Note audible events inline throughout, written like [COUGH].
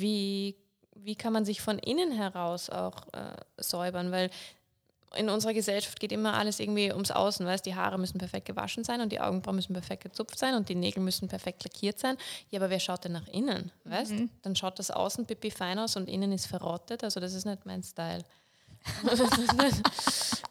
wie, wie kann man sich von innen heraus auch äh, säubern, weil in unserer Gesellschaft geht immer alles irgendwie ums Außen, weißt die Haare müssen perfekt gewaschen sein und die Augenbrauen müssen perfekt gezupft sein und die Nägel müssen perfekt lackiert sein. Ja, aber wer schaut denn nach innen, weißt? Mhm. Dann schaut das Außen pipi fein aus und innen ist verrottet, also das ist nicht mein Style. [LAUGHS]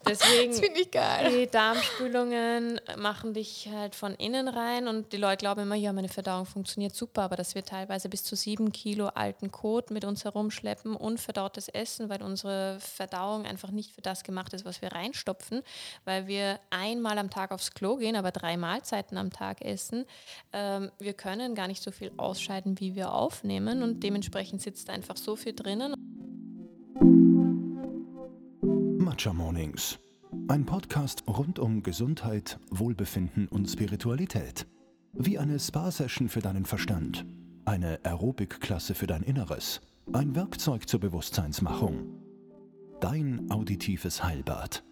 Deswegen, das finde ich geil. Die Darmspülungen machen dich halt von innen rein und die Leute glauben immer, ja, meine Verdauung funktioniert super, aber dass wir teilweise bis zu sieben Kilo alten Kot mit uns herumschleppen, unverdautes Essen, weil unsere Verdauung einfach nicht für das gemacht ist, was wir reinstopfen, weil wir einmal am Tag aufs Klo gehen, aber drei Mahlzeiten am Tag essen. Ähm, wir können gar nicht so viel ausscheiden, wie wir aufnehmen und dementsprechend sitzt einfach so viel drinnen. Matcha Mornings. Ein Podcast rund um Gesundheit, Wohlbefinden und Spiritualität. Wie eine Spa-Session für deinen Verstand, eine Aerobic-Klasse für dein Inneres, ein Werkzeug zur Bewusstseinsmachung. Dein auditives Heilbad.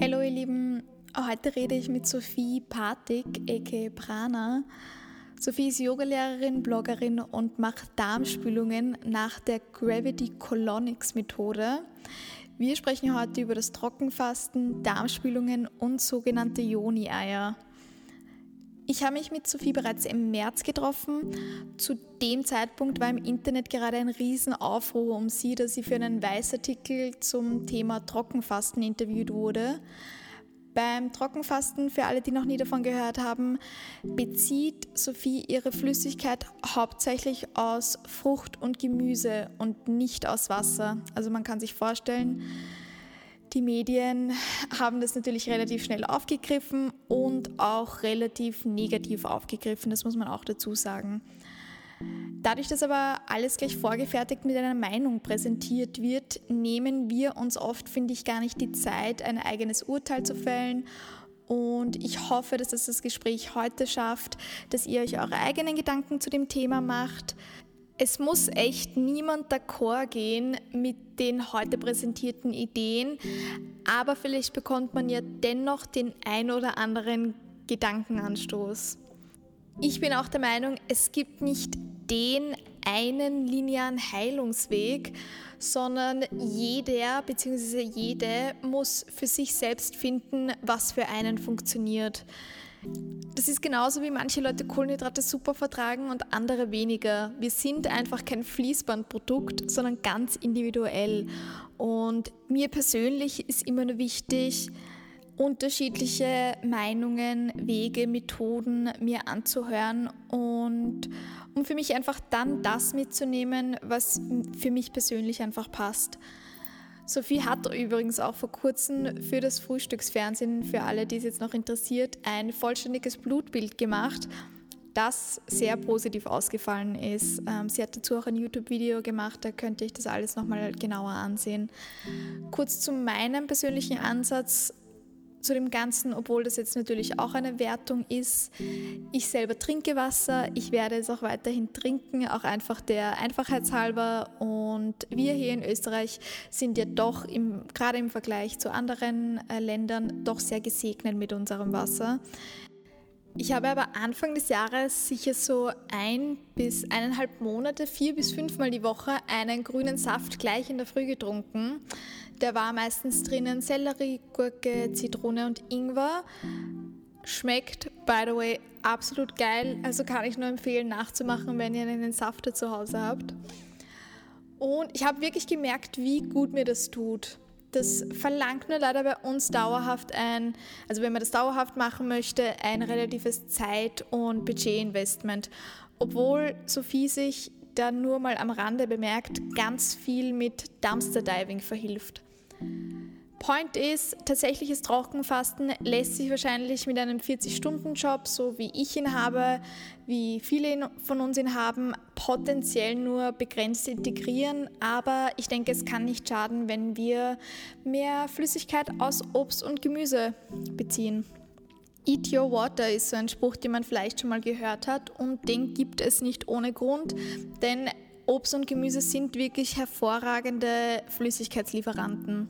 Hallo ihr Lieben, heute rede ich mit Sophie Patik, aka Prana. Sophie ist Yogalehrerin, Bloggerin und macht Darmspülungen nach der Gravity Colonics Methode. Wir sprechen heute über das Trockenfasten, Darmspülungen und sogenannte Joni-Eier. Ich habe mich mit Sophie bereits im März getroffen. Zu dem Zeitpunkt war im Internet gerade ein Riesenaufruhr um sie, dass sie für einen Weißartikel zum Thema Trockenfasten interviewt wurde. Beim Trockenfasten, für alle, die noch nie davon gehört haben, bezieht Sophie ihre Flüssigkeit hauptsächlich aus Frucht und Gemüse und nicht aus Wasser. Also man kann sich vorstellen, die Medien haben das natürlich relativ schnell aufgegriffen und auch relativ negativ aufgegriffen, das muss man auch dazu sagen. Dadurch, dass aber alles gleich vorgefertigt mit einer Meinung präsentiert wird, nehmen wir uns oft, finde ich, gar nicht die Zeit, ein eigenes Urteil zu fällen. Und ich hoffe, dass es das Gespräch heute schafft, dass ihr euch eure eigenen Gedanken zu dem Thema macht. Es muss echt niemand d'accord gehen mit den heute präsentierten Ideen, aber vielleicht bekommt man ja dennoch den ein oder anderen Gedankenanstoß. Ich bin auch der Meinung, es gibt nicht den einen linearen Heilungsweg, sondern jeder bzw. jede muss für sich selbst finden, was für einen funktioniert. Das ist genauso wie manche Leute Kohlenhydrate super vertragen und andere weniger. Wir sind einfach kein Fließbandprodukt, sondern ganz individuell. Und mir persönlich ist immer nur wichtig, unterschiedliche Meinungen, Wege, Methoden mir anzuhören und um für mich einfach dann das mitzunehmen, was für mich persönlich einfach passt. Sophie hat übrigens auch vor kurzem für das Frühstücksfernsehen, für alle, die es jetzt noch interessiert, ein vollständiges Blutbild gemacht, das sehr positiv ausgefallen ist. Ähm, sie hat dazu auch ein YouTube-Video gemacht, da könnte ich das alles nochmal genauer ansehen. Kurz zu meinem persönlichen Ansatz zu dem Ganzen, obwohl das jetzt natürlich auch eine Wertung ist. Ich selber trinke Wasser, ich werde es auch weiterhin trinken, auch einfach der Einfachheitshalber. Und wir hier in Österreich sind ja doch im, gerade im Vergleich zu anderen äh, Ländern doch sehr gesegnet mit unserem Wasser. Ich habe aber Anfang des Jahres sicher so ein bis eineinhalb Monate, vier bis fünfmal die Woche einen grünen Saft gleich in der Früh getrunken. Der war meistens drinnen Sellerie, Gurke, Zitrone und Ingwer. Schmeckt, by the way, absolut geil. Also kann ich nur empfehlen, nachzumachen, wenn ihr einen Safter zu Hause habt. Und ich habe wirklich gemerkt, wie gut mir das tut. Das verlangt nur leider bei uns dauerhaft ein, also wenn man das dauerhaft machen möchte, ein relatives Zeit- und Budgetinvestment. Obwohl Sophie sich dann nur mal am Rande bemerkt, ganz viel mit Dumpster Diving verhilft. Point ist, tatsächliches Trockenfasten lässt sich wahrscheinlich mit einem 40-Stunden-Job, so wie ich ihn habe, wie viele von uns ihn haben, potenziell nur begrenzt integrieren. Aber ich denke, es kann nicht schaden, wenn wir mehr Flüssigkeit aus Obst und Gemüse beziehen. Eat Your Water ist so ein Spruch, den man vielleicht schon mal gehört hat und den gibt es nicht ohne Grund, denn Obst und Gemüse sind wirklich hervorragende Flüssigkeitslieferanten.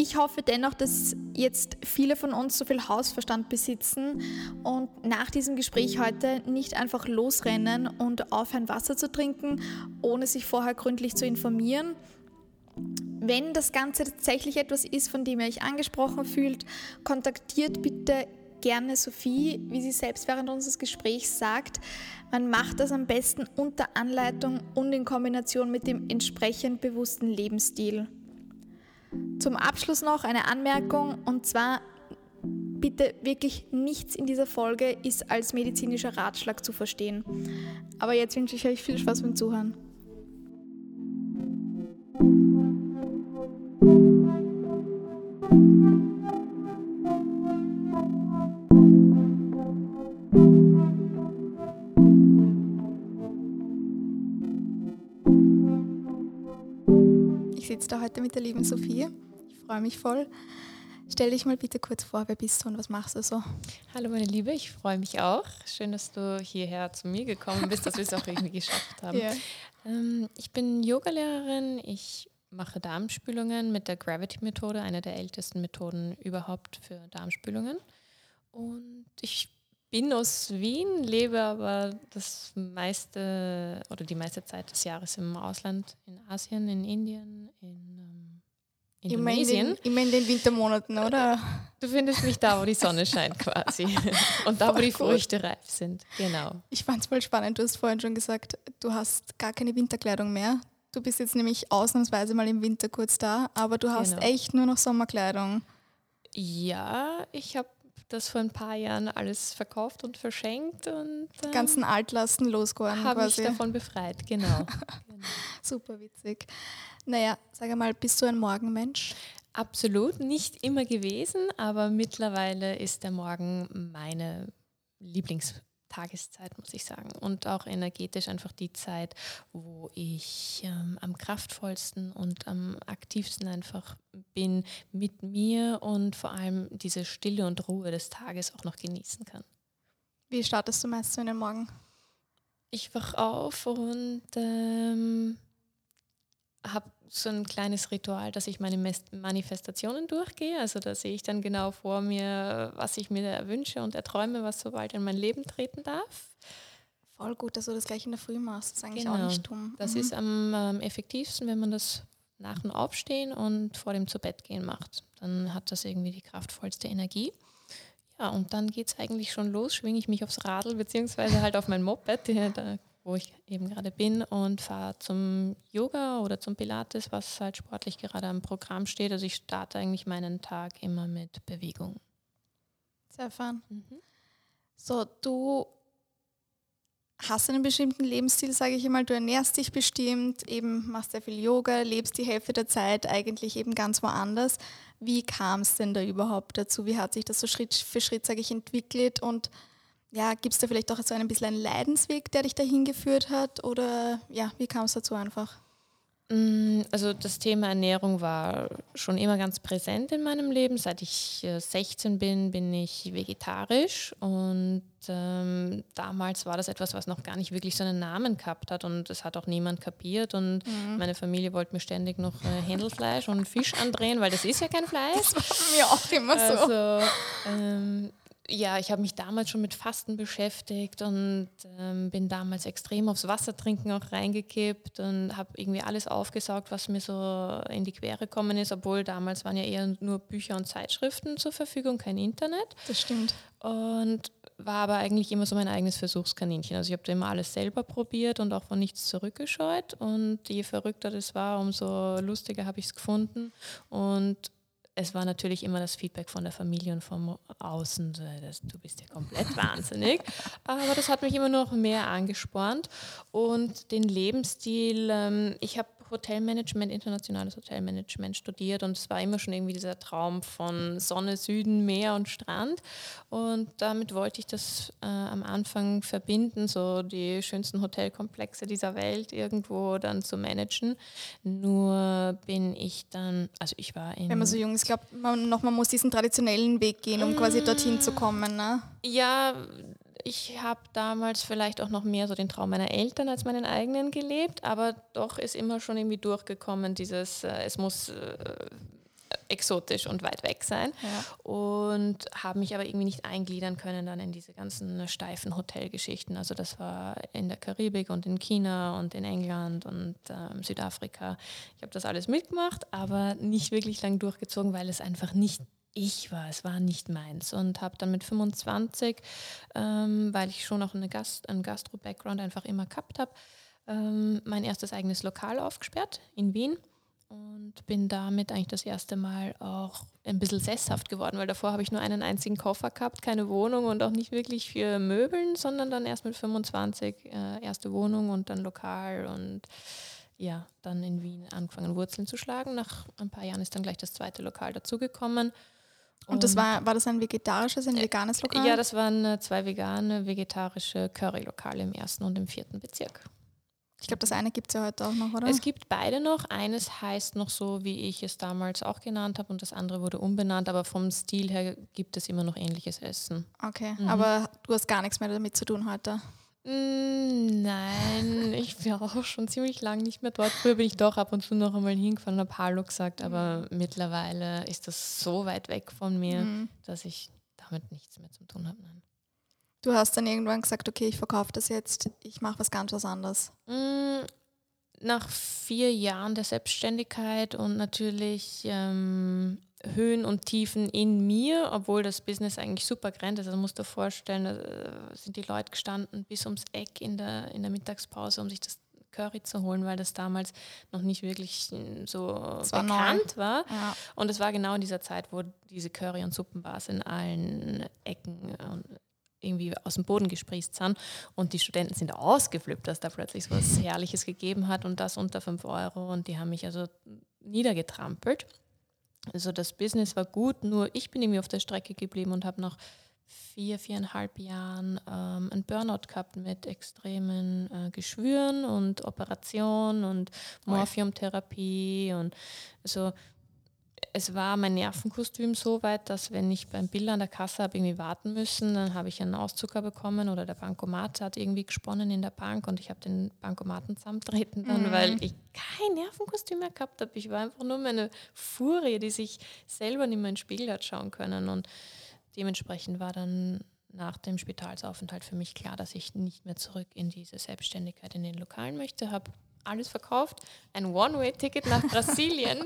Ich hoffe dennoch, dass jetzt viele von uns so viel Hausverstand besitzen und nach diesem Gespräch heute nicht einfach losrennen und aufhören, Wasser zu trinken, ohne sich vorher gründlich zu informieren. Wenn das Ganze tatsächlich etwas ist, von dem ihr euch angesprochen fühlt, kontaktiert bitte gerne Sophie, wie sie selbst während unseres Gesprächs sagt. Man macht das am besten unter Anleitung und in Kombination mit dem entsprechend bewussten Lebensstil. Zum Abschluss noch eine Anmerkung und zwar bitte wirklich nichts in dieser Folge ist als medizinischer Ratschlag zu verstehen. Aber jetzt wünsche ich euch viel Spaß beim Zuhören. Sitze da heute mit der lieben Sophie. Ich freue mich voll. Stell dich mal bitte kurz vor, wer bist du und was machst du so? Hallo meine Liebe, ich freue mich auch. Schön, dass du hierher zu mir gekommen bist, dass wir es auch irgendwie geschafft haben. [LAUGHS] Yeah. Ähm, ich bin Yogalehrerin, ich mache Darmspülungen mit der Gravity-Methode, einer der ältesten Methoden überhaupt für Darmspülungen. Und ich bin aus Wien, lebe aber das meiste oder die meiste Zeit des Jahres im Ausland, in Asien, in Indien, in ähm, Indonesien. Immer in, den, den Wintermonaten, oder? Du findest mich da, wo die Sonne scheint quasi. [LAUGHS] Und da, wo die Früchte reif sind. Genau. Ich fand es voll spannend. Du hast vorhin schon gesagt, du hast gar keine Winterkleidung mehr. Du bist jetzt nämlich ausnahmsweise mal im Winter kurz da, aber du hast genau. echt nur noch Sommerkleidung. Ja, ich habe das vor ein paar Jahren alles verkauft und verschenkt und äh, ganzen Altlasten losgeworden habe ich davon befreit, genau. [LAUGHS] genau. Super witzig. Naja, sag mal, bist du ein Morgenmensch? Absolut, nicht immer gewesen, aber mittlerweile ist der Morgen meine Lieblings Tageszeit, muss ich sagen. Und auch energetisch einfach die Zeit, wo ich ähm, am kraftvollsten und am aktivsten einfach bin mit mir und vor allem diese Stille und Ruhe des Tages auch noch genießen kann. Wie startest du meist so in den Morgen? Ich wach auf und ähm, habe so ein kleines Ritual, dass ich meine Manifestationen durchgehe. Also da sehe ich dann genau vor mir, was ich mir erwünsche und erträume, was so bald in mein Leben treten darf. Voll gut, dass du das gleich in der Früh machst. Das ist eigentlich genau. auch nicht dumm. Das mhm. ist am ähm, effektivsten, wenn man das nach dem Aufstehen und vor dem Zubettgehen macht. Dann hat das irgendwie die kraftvollste Energie. Ja, und dann geht es eigentlich schon los, schwinge ich mich aufs Radl beziehungsweise halt auf mein Moped. Da wo ich eben gerade bin und fahre zum Yoga oder zum Pilates, was halt sportlich gerade am Programm steht. Also ich starte eigentlich meinen Tag immer mit Bewegung. Sehr fun. Mhm. So, du hast einen bestimmten Lebensstil, sage ich einmal. Du ernährst dich bestimmt, eben machst sehr viel Yoga, lebst die Hälfte der Zeit eigentlich eben ganz woanders. Wie kam es denn da überhaupt dazu? Wie hat sich das so Schritt für Schritt, sage ich, entwickelt und ja, gibt es da vielleicht auch so ein bisschen einen Leidensweg, der dich dahin geführt hat? Oder ja, wie kam es dazu einfach? Mm, also das Thema Ernährung war schon immer ganz präsent in meinem Leben. Seit ich 16 äh, bin, bin ich vegetarisch und ähm, damals war das etwas, was noch gar nicht wirklich so einen Namen gehabt hat und es hat auch niemand kapiert und mhm. meine Familie wollte mir ständig noch äh, Händelfleisch und Fisch andrehen, weil das ist ja kein Fleisch. Das war mir auch immer so. Also, ähm, ja, ich habe mich damals schon mit Fasten beschäftigt und ähm, bin damals extrem aufs Wassertrinken auch reingekippt und habe irgendwie alles aufgesaugt, was mir so in die Quere gekommen ist, obwohl damals waren ja eher nur Bücher und Zeitschriften zur Verfügung, kein Internet. Das stimmt. Und war aber eigentlich immer so mein eigenes Versuchskaninchen. Also ich habe immer alles selber probiert und auch von nichts zurückgescheut. Und je verrückter das war, umso lustiger habe ich es gefunden. Und es war natürlich immer das Feedback von der Familie und vom Außen, dass du bist ja komplett wahnsinnig. [LAUGHS] Aber das hat mich immer noch mehr angespornt. Und den Lebensstil, ähm, ich habe Hotelmanagement, internationales Hotelmanagement studiert und es war immer schon irgendwie dieser Traum von Sonne, Süden, Meer und Strand. Und damit wollte ich das äh, am Anfang verbinden, so die schönsten Hotelkomplexe dieser Welt irgendwo dann zu managen. Nur bin ich dann, also ich war in. Wenn man so jung ist, ich glaube, man, man muss diesen traditionellen Weg gehen, um quasi dorthin zu kommen. Ne? Ja, ich habe damals vielleicht auch noch mehr so den Traum meiner Eltern als meinen eigenen gelebt, aber doch ist immer schon irgendwie durchgekommen, dieses, äh, es muss äh, exotisch und weit weg sein. Ja. Und habe mich aber irgendwie nicht eingliedern können dann in diese ganzen steifen Hotelgeschichten. Also das war in der Karibik und in China und in England und ähm, Südafrika. Ich habe das alles mitgemacht, aber nicht wirklich lang durchgezogen, weil es einfach nicht ich war, es war nicht meins und habe dann mit 25, ähm, weil ich schon noch eine Gast, einen Gastro-Background einfach immer gehabt habe, ähm, mein erstes eigenes Lokal aufgesperrt in Wien und bin damit eigentlich das erste Mal auch ein bisschen sesshaft geworden, weil davor habe ich nur einen einzigen Koffer gehabt, keine Wohnung und auch nicht wirklich für Möbeln, sondern dann erst mit 25 äh, erste Wohnung und dann Lokal und ja, dann in Wien angefangen Wurzeln zu schlagen. Nach ein paar Jahren ist dann gleich das zweite Lokal dazugekommen. Und, und das war, war das ein vegetarisches, ein äh, veganes Lokal? Ja, das waren äh, zwei vegane, vegetarische Curry-Lokale im ersten und im vierten Bezirk. Ich glaube, das eine gibt es ja heute auch noch, oder? Es gibt beide noch. Eines heißt noch so, wie ich es damals auch genannt habe, und das andere wurde umbenannt, aber vom Stil her gibt es immer noch ähnliches Essen. Okay, mhm. aber du hast gar nichts mehr damit zu tun heute? Mm, nein, ich bin auch schon ziemlich lange nicht mehr dort. Früher bin ich doch ab und zu noch einmal hingefahren und habe Hallo gesagt, aber mhm. mittlerweile ist das so weit weg von mir, mhm. dass ich damit nichts mehr zu tun habe. Nein. Du hast dann irgendwann gesagt, okay, ich verkaufe das jetzt, ich mache was ganz was anderes. Mm, nach vier Jahren der Selbstständigkeit und natürlich ähm, Höhen und Tiefen in mir, obwohl das Business eigentlich super grand ist. Also musst du dir vorstellen, da sind die Leute gestanden bis ums Eck in der, in der Mittagspause, um sich das Curry zu holen, weil das damals noch nicht wirklich so war bekannt neu. war. Ja. Und es war genau in dieser Zeit, wo diese Curry- und Suppenbars in allen Ecken irgendwie aus dem Boden gesprießt sind. Und die Studenten sind ausgeflippt, dass da plötzlich so was Herrliches gegeben hat und das unter 5 Euro. Und die haben mich also niedergetrampelt. Also das Business war gut, nur ich bin irgendwie auf der Strecke geblieben und habe nach vier, viereinhalb Jahren ähm, einen Burnout gehabt mit extremen äh, Geschwüren und Operationen und Morphiumtherapie und so es war mein Nervenkostüm so weit, dass wenn ich beim Bill an der Kasse habe irgendwie warten müssen, dann habe ich einen Auszucker bekommen oder der Bankomat hat irgendwie gesponnen in der Bank und ich habe den Bankomaten zusammentreten dann, mhm. weil ich kein Nervenkostüm mehr gehabt habe. Ich war einfach nur meine Furie, die sich selber nicht mehr in den Spiegel hat schauen können und dementsprechend war dann nach dem Spitalsaufenthalt für mich klar, dass ich nicht mehr zurück in diese Selbstständigkeit in den Lokalen möchte, habe alles verkauft, ein One-Way-Ticket nach [LAUGHS] Brasilien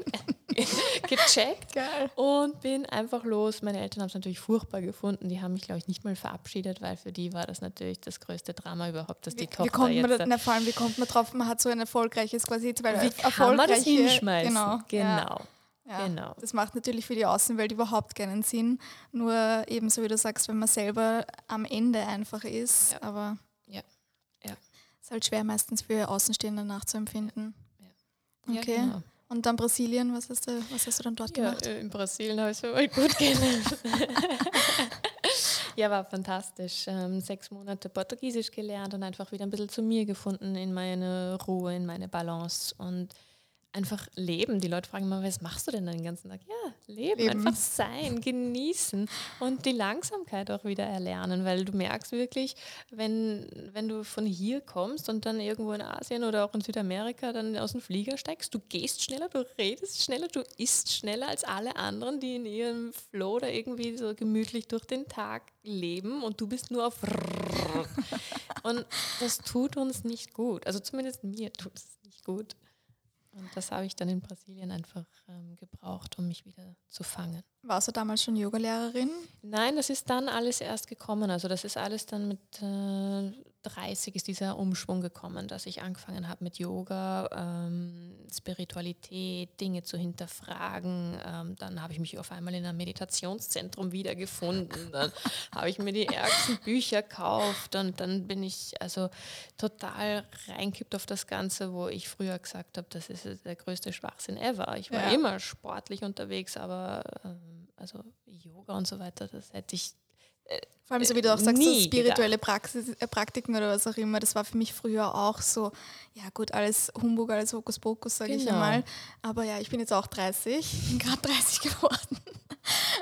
[LAUGHS] gecheckt Geil. und bin einfach los. Meine Eltern haben es natürlich furchtbar gefunden. Die haben mich, glaube ich, nicht mal verabschiedet, weil für die war das natürlich das größte Drama überhaupt, dass die wie, Tochter wie kommt man jetzt... Da, na, vor allem, wie kommt man drauf, man hat so ein erfolgreiches, quasi zwei wie kann man das hinschmeißen? Genau. genau. Ja. Ja, genau. Das macht natürlich für die Außenwelt überhaupt keinen Sinn. Nur ebenso wie du sagst, wenn man selber am Ende einfach ist. Ja. Aber ist halt schwer meistens für Außenstehende nachzuempfinden. Ja. Okay. Ja, genau. Und dann Brasilien, was hast du, was hast du dann dort gemacht? In Brasilien habe ich es mal gut gelernt. [LAUGHS] ja, war fantastisch. Ähm, sechs Monate Portugiesisch gelernt und einfach wieder ein bisschen zu mir gefunden, in meine Ruhe, in meine Balance. Und einfach leben. Die Leute fragen immer, was machst du denn den ganzen Tag? Ja, leben, leben, einfach sein, genießen und die Langsamkeit auch wieder erlernen, weil du merkst wirklich, wenn, wenn du von hier kommst und dann irgendwo in Asien oder auch in Südamerika dann aus dem Flieger steigst, du gehst schneller, du redest schneller, du isst schneller als alle anderen, die in ihrem Flow da irgendwie so gemütlich durch den Tag leben und du bist nur auf [LAUGHS] und das tut uns nicht gut. Also zumindest mir tut es nicht gut. Und das habe ich dann in Brasilien einfach ähm, gebraucht, um mich wieder zu fangen. Warst du damals schon Yogalehrerin? Nein, das ist dann alles erst gekommen. Also das ist alles dann mit äh, 30 ist dieser Umschwung gekommen, dass ich angefangen habe mit Yoga, ähm, Spiritualität, Dinge zu hinterfragen. Ähm, dann habe ich mich auf einmal in einem Meditationszentrum wiedergefunden. Dann [LAUGHS] habe ich mir die ärgsten Bücher gekauft und dann bin ich also total reinkippt auf das Ganze, wo ich früher gesagt habe, das ist der größte Schwachsinn ever. Ich war ja. immer sportlich unterwegs, aber ähm, also Yoga und so weiter, das hätte ich vor allem, so wie du auch sagst, so spirituelle Praxis, äh, Praktiken oder was auch immer, das war für mich früher auch so, ja gut, alles Humbug, alles Hokuspokus, sage genau. ich einmal. Aber ja, ich bin jetzt auch 30, [LAUGHS] bin gerade 30 [LAUGHS] geworden.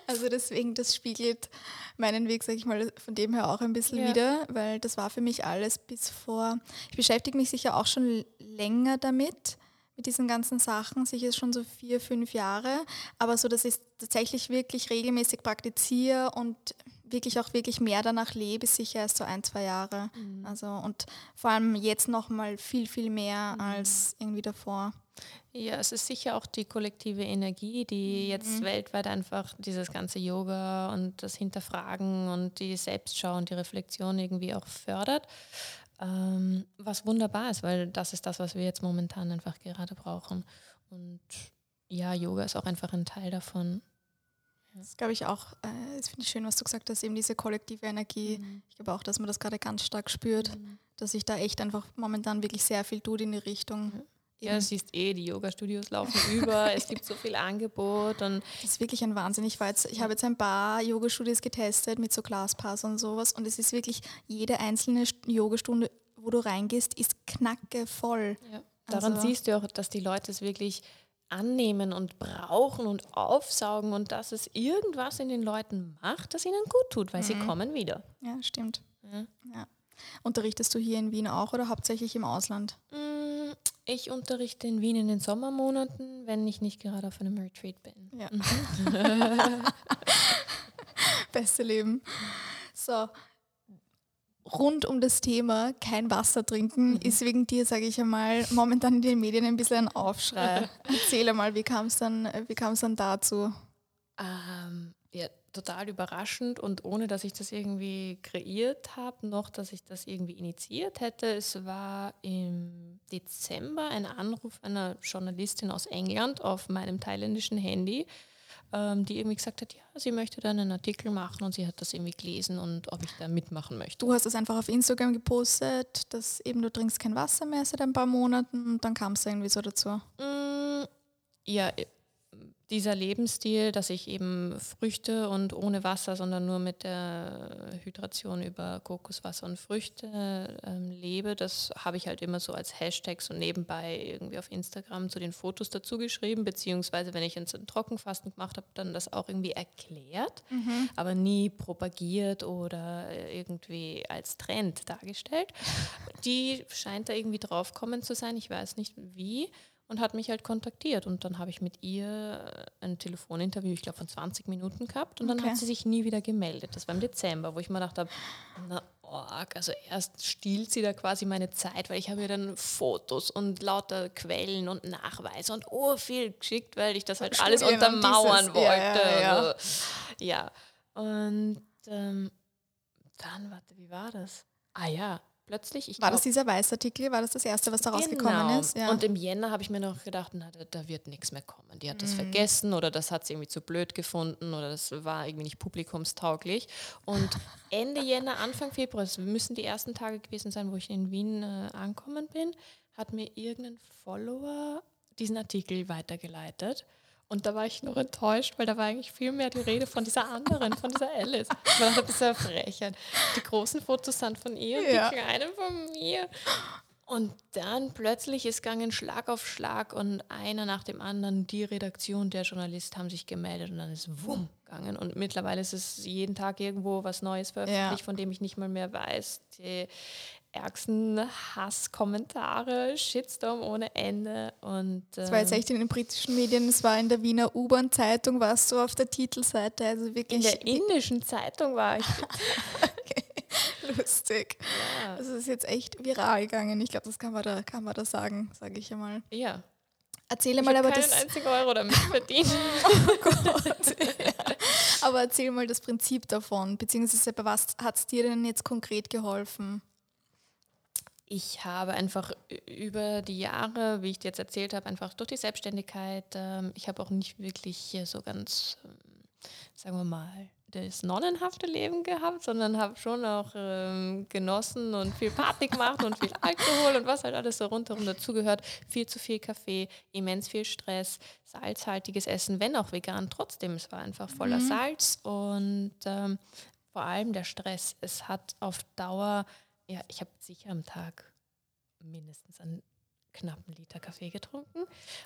Also deswegen, das spiegelt meinen Weg, sage ich mal, von dem her auch ein bisschen ja. wieder, weil das war für mich alles bis vor, ich beschäftige mich sicher auch schon länger damit, mit diesen ganzen Sachen, sicher schon so vier, fünf Jahre, aber so, dass ich tatsächlich wirklich regelmäßig praktiziere und wirklich auch wirklich mehr danach lebe, sicher erst so ein, zwei Jahre. Mhm. Also und vor allem jetzt nochmal viel, viel mehr mhm. als irgendwie davor. Ja, es ist sicher auch die kollektive Energie, die mhm. jetzt weltweit einfach dieses ganze Yoga und das Hinterfragen und die Selbstschau und die Reflexion irgendwie auch fördert. Ähm, was wunderbar ist, weil das ist das, was wir jetzt momentan einfach gerade brauchen. Und ja, Yoga ist auch einfach ein Teil davon. Das glaube ich auch, äh, das finde ich schön, was du gesagt hast, eben diese kollektive Energie. Mhm. Ich glaube auch, dass man das gerade ganz stark spürt, mhm. dass sich da echt einfach momentan wirklich sehr viel tut in die Richtung. Mhm. Ja, du siehst eh, die Yoga-Studios laufen [LAUGHS] über, es gibt so viel Angebot. Und das ist wirklich ein Wahnsinn. Ich, ich habe jetzt ein paar Yoga-Studios getestet mit so Glaspass und sowas und es ist wirklich jede einzelne Yogastunde, wo du reingehst, ist knacke voll. Ja. Daran also, siehst du auch, dass die Leute es wirklich annehmen und brauchen und aufsaugen und dass es irgendwas in den Leuten macht, das ihnen gut tut, weil mhm. sie kommen wieder. Ja, stimmt. Ja. Ja. Unterrichtest du hier in Wien auch oder hauptsächlich im Ausland? Mm, ich unterrichte in Wien in den Sommermonaten, wenn ich nicht gerade auf einem Retreat bin. Ja. Mhm. [LAUGHS] [LAUGHS] Beste Leben. So, rund um das Thema kein Wasser trinken mhm. ist wegen dir, sage ich einmal, momentan in den Medien ein bisschen ein Aufschrei. [LAUGHS] Erzähl einmal, wie kam es dann, dann dazu? Ähm, ja, total überraschend und ohne, dass ich das irgendwie kreiert habe, noch, dass ich das irgendwie initiiert hätte. Es war im Dezember ein Anruf einer Journalistin aus England auf meinem thailändischen Handy, ähm, die irgendwie gesagt hat, ja, sie möchte dann einen Artikel machen und sie hat das irgendwie gelesen und ob ich da mitmachen möchte. Du hast das einfach auf Instagram gepostet, dass eben du trinkst kein Wasser mehr seit ein paar Monaten und dann kam es irgendwie so dazu. Mm, ja, dieser Lebensstil, dass ich eben Früchte und ohne Wasser, sondern nur mit der Hydration über Kokoswasser und Früchte ähm, lebe, das habe ich halt immer so als Hashtags und nebenbei irgendwie auf Instagram zu den Fotos dazu geschrieben, beziehungsweise wenn ich ein Trockenfasten gemacht habe, dann das auch irgendwie erklärt, mhm. aber nie propagiert oder irgendwie als Trend dargestellt. Die scheint da irgendwie draufkommen zu sein, ich weiß nicht wie und hat mich halt kontaktiert. Und dann habe ich mit ihr ein Telefoninterview, ich glaube von 20 Minuten gehabt. Und dann okay. hat sie sich nie wieder gemeldet. Das war im Dezember, wo ich mir gedacht habe, na org, also erst stiehlt sie da quasi meine Zeit, weil ich habe ihr dann Fotos und lauter Quellen und Nachweise und oh viel geschickt, weil ich das halt Studien alles untermauern dieses, wollte. Ja, ja, ja. ja. und ähm, dann, warte, wie war das? Ah ja, plötzlich. Ich war glaub, das dieser Weißartikel? War das das erste, was da genau. rausgekommen ist? Ja. Und im Jänner habe ich mir noch gedacht, na, da, da wird nichts mehr kommen. Die hat mhm. das vergessen oder das hat sie irgendwie zu blöd gefunden oder das war irgendwie nicht publikumstauglich. Und [LAUGHS] Ende Jänner, Anfang Februar, das müssen die ersten Tage gewesen sein, wo ich in Wien äh, angekommen bin, hat mir irgendein Follower diesen Artikel weitergeleitet. Und da war ich noch enttäuscht, weil da war eigentlich viel mehr die Rede von dieser anderen, von dieser Alice. Ich war ein bisschen frechheit. Die großen Fotos sind von ihr und ja. die kleinen von mir. Und dann plötzlich ist gegangen Schlag auf Schlag und einer nach dem anderen, die Redaktion, der Journalist haben sich gemeldet und dann ist wumm gegangen. Und mittlerweile ist es jeden Tag irgendwo was Neues veröffentlicht, ja. von dem ich nicht mal mehr weiß. Die ärgsten Hasskommentare, Shitstorm ohne Ende. Und, äh, das war jetzt echt in den britischen Medien, es war in der Wiener U-Bahn-Zeitung, war es so auf der Titelseite. Also wirklich in der indischen Zeitung war ich. [LAUGHS] okay. Lustig. Ja. Das ist jetzt echt viral gegangen. Ich glaube, das kann man da, kann man da sagen, sage ich einmal. Ja. Erzähle mal aber das. einzigen Euro damit [LAUGHS] verdient. oh Gott. Ja. Aber erzähl mal das Prinzip davon, beziehungsweise bei was hat es dir denn jetzt konkret geholfen? Ich habe einfach über die Jahre, wie ich dir jetzt erzählt habe, einfach durch die Selbstständigkeit, ähm, ich habe auch nicht wirklich so ganz, ähm, sagen wir mal, das nonnenhafte Leben gehabt, sondern habe schon auch ähm, genossen und viel Party gemacht und viel Alkohol und was halt alles so rundherum dazugehört. Viel zu viel Kaffee, immens viel Stress, salzhaltiges Essen, wenn auch vegan, trotzdem, es war einfach voller mhm. Salz und ähm, vor allem der Stress. Es hat auf Dauer ja, ich habe sicher am Tag mindestens einen knappen Liter Kaffee getrunken.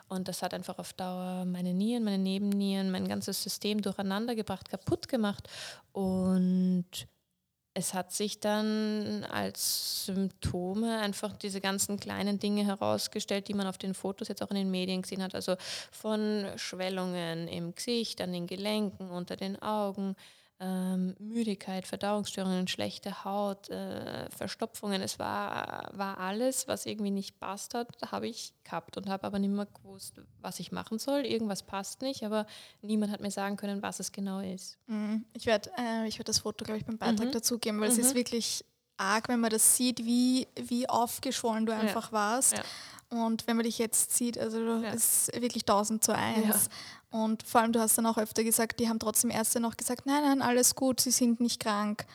Und das hat einfach auf Dauer meine Nieren, meine Nebennieren, mein ganzes System durcheinander gebracht, kaputt gemacht. Und es hat sich dann als Symptome einfach diese ganzen kleinen Dinge herausgestellt, die man auf den Fotos jetzt auch in den Medien gesehen hat. Also von Schwellungen im Gesicht, an den Gelenken, unter den Augen, ähm, Müdigkeit, Verdauungsstörungen, schlechte Haut, äh, Verstopfungen. Es war, war alles, was irgendwie nicht passt hat, habe ich gehabt und habe aber nicht mehr gewusst, was ich machen soll. Irgendwas passt nicht, aber niemand hat mir sagen können, was es genau ist. Mhm. Ich werde äh, werd das Foto, glaube ich, beim Beitrag mhm. dazugeben, weil mhm. es ist wirklich arg, wenn man das sieht, wie, wie aufgeschwollen du einfach ja. warst. Ja. Und wenn man dich jetzt sieht, also ja. ist wirklich 1000 zu 1. Ja. Und vor allem, du hast dann auch öfter gesagt, die haben trotzdem Ärzte noch gesagt, nein, nein, alles gut, sie sind nicht krank.